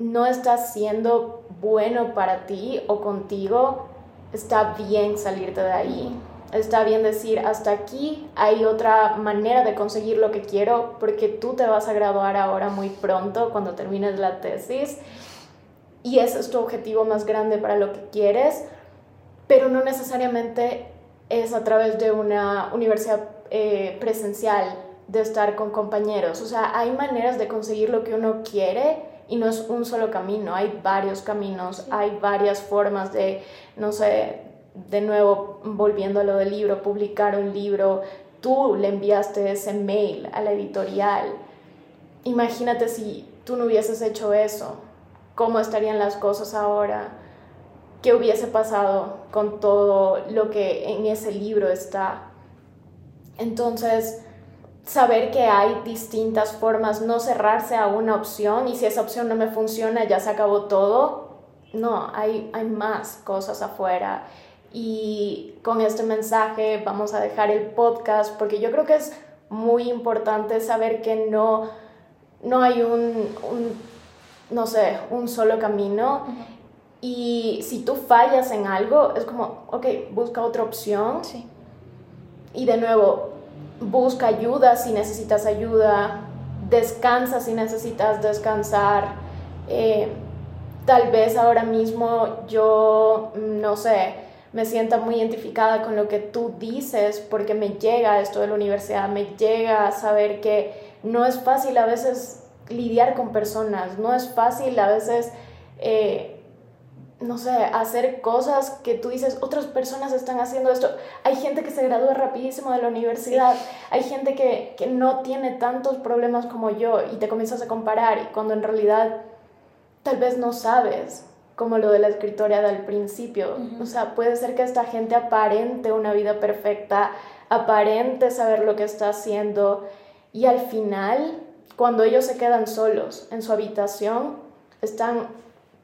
no está siendo bueno para ti o contigo, está bien salirte de ahí. Está bien decir, hasta aquí hay otra manera de conseguir lo que quiero porque tú te vas a graduar ahora muy pronto cuando termines la tesis y ese es tu objetivo más grande para lo que quieres, pero no necesariamente es a través de una universidad eh, presencial, de estar con compañeros. O sea, hay maneras de conseguir lo que uno quiere y no es un solo camino, hay varios caminos, hay varias formas de, no sé, de nuevo, volviendo a lo del libro, publicar un libro, tú le enviaste ese mail a la editorial. Imagínate si tú no hubieses hecho eso, cómo estarían las cosas ahora, qué hubiese pasado con todo lo que en ese libro está. Entonces, saber que hay distintas formas, no cerrarse a una opción y si esa opción no me funciona ya se acabó todo. No, hay, hay más cosas afuera. Y con este mensaje vamos a dejar el podcast porque yo creo que es muy importante saber que no, no hay un, no sé, un solo camino. Y si tú fallas en algo, es como, ok, busca otra opción. Sí. Y de nuevo, busca ayuda si necesitas ayuda, descansa si necesitas descansar. Eh, tal vez ahora mismo yo, no sé, me sienta muy identificada con lo que tú dices porque me llega esto de la universidad, me llega a saber que no es fácil a veces lidiar con personas, no es fácil a veces... Eh, no sé, hacer cosas que tú dices, otras personas están haciendo esto. Hay gente que se gradúa rapidísimo de la universidad, hay gente que, que, no tiene tantos problemas como yo y te comienzas a comparar y cuando en realidad tal vez no sabes, como lo de la escritora del principio. O sea, puede ser que esta gente aparente una vida perfecta, aparente saber lo que está haciendo y al final, cuando ellos se quedan solos en su habitación, están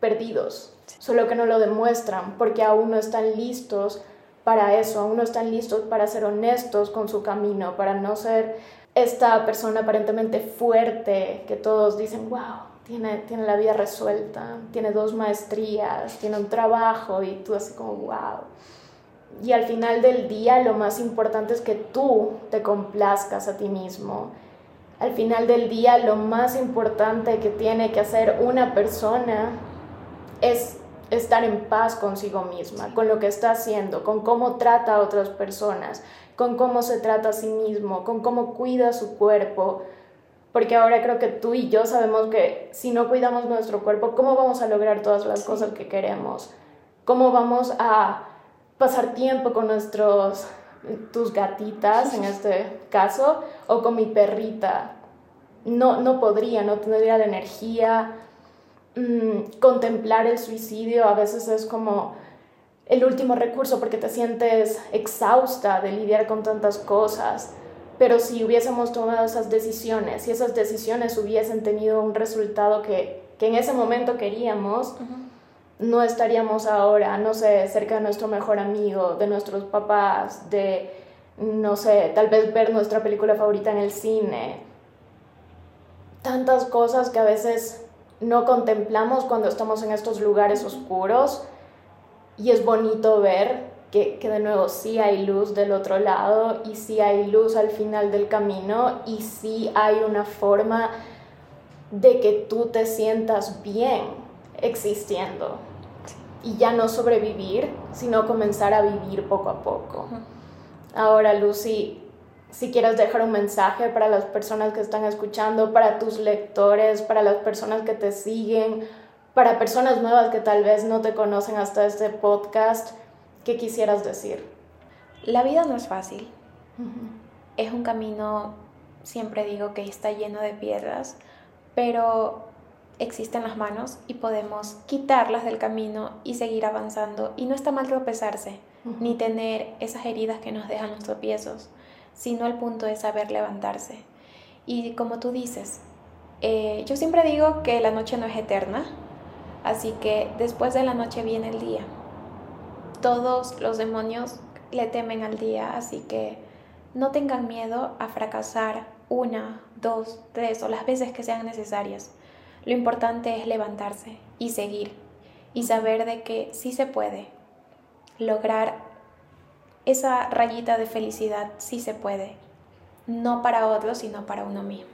perdidos solo que no lo demuestran porque aún no están listos para eso, aún no están listos para ser honestos con su camino, para no ser esta persona aparentemente fuerte que todos dicen, wow, tiene, tiene la vida resuelta, tiene dos maestrías, tiene un trabajo y tú así como, wow. Y al final del día lo más importante es que tú te complazcas a ti mismo. Al final del día lo más importante que tiene que hacer una persona es estar en paz consigo misma, con lo que está haciendo, con cómo trata a otras personas, con cómo se trata a sí mismo, con cómo cuida su cuerpo. Porque ahora creo que tú y yo sabemos que si no cuidamos nuestro cuerpo, ¿cómo vamos a lograr todas las cosas que queremos? ¿Cómo vamos a pasar tiempo con nuestros, tus gatitas en este caso, o con mi perrita? No, no podría, no tendría la energía, Mm, contemplar el suicidio a veces es como el último recurso porque te sientes exhausta de lidiar con tantas cosas. Pero si hubiésemos tomado esas decisiones, si esas decisiones hubiesen tenido un resultado que, que en ese momento queríamos, no estaríamos ahora, no sé, cerca de nuestro mejor amigo, de nuestros papás, de, no sé, tal vez ver nuestra película favorita en el cine. Tantas cosas que a veces no contemplamos cuando estamos en estos lugares oscuros y es bonito ver que, de nuevo sí hay luz del otro lado y sí hay luz al final del camino y sí hay una forma de que tú te sientas bien existiendo y ya no sobrevivir, sino comenzar a vivir poco a poco. Ahora, Lucy, si quieres dejar un mensaje para las personas que están escuchando, para tus lectores, para las personas que te siguen, para personas nuevas que tal vez no te conocen hasta este podcast, ¿qué quisieras decir? La vida no es fácil. Es un camino, siempre digo que está lleno de piedras, pero existen las manos y podemos quitarlas del camino y seguir avanzando. Y no está mal tropezarse, ni tener esas heridas que nos dejan los tropiezos sino el punto de saber levantarse. Y como tú dices, eh, yo siempre digo que la noche no es eterna, así que después de la noche viene el día. Todos los demonios le temen al día, así que no tengan miedo a fracasar una, dos, tres o las veces que sean necesarias. Lo importante es levantarse y seguir y saber de que sí se puede lograr esa rayita de felicidad, sí se puede, no para otros, sino para uno mismo.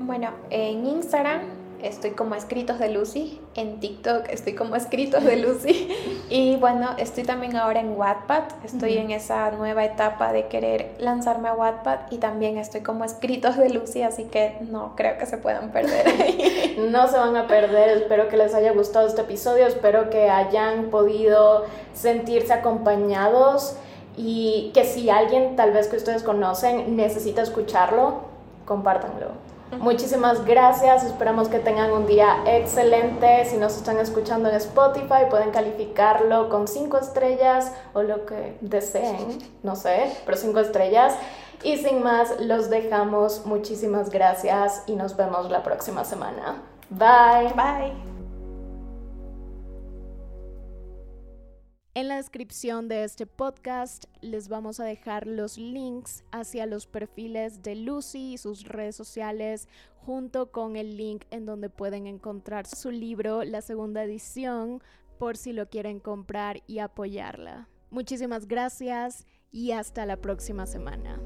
Bueno, en Instagram estoy como escritos de Lucy, en TikTok estoy como escritos de Lucy y bueno, estoy también ahora en Wattpad, estoy en esa nueva etapa de querer lanzarme a Wattpad y también estoy como escritos de Lucy, así que no creo que se puedan perder. no se van a perder, espero que les haya gustado este episodio, espero que hayan podido sentirse acompañados y que si alguien tal vez que ustedes conocen necesita escucharlo, compártanlo. Muchísimas gracias, esperamos que tengan un día excelente. Si nos están escuchando en Spotify, pueden calificarlo con cinco estrellas o lo que deseen, no sé, pero cinco estrellas. Y sin más, los dejamos. Muchísimas gracias y nos vemos la próxima semana. Bye. Bye. En la descripción de este podcast les vamos a dejar los links hacia los perfiles de Lucy y sus redes sociales junto con el link en donde pueden encontrar su libro, la segunda edición, por si lo quieren comprar y apoyarla. Muchísimas gracias y hasta la próxima semana.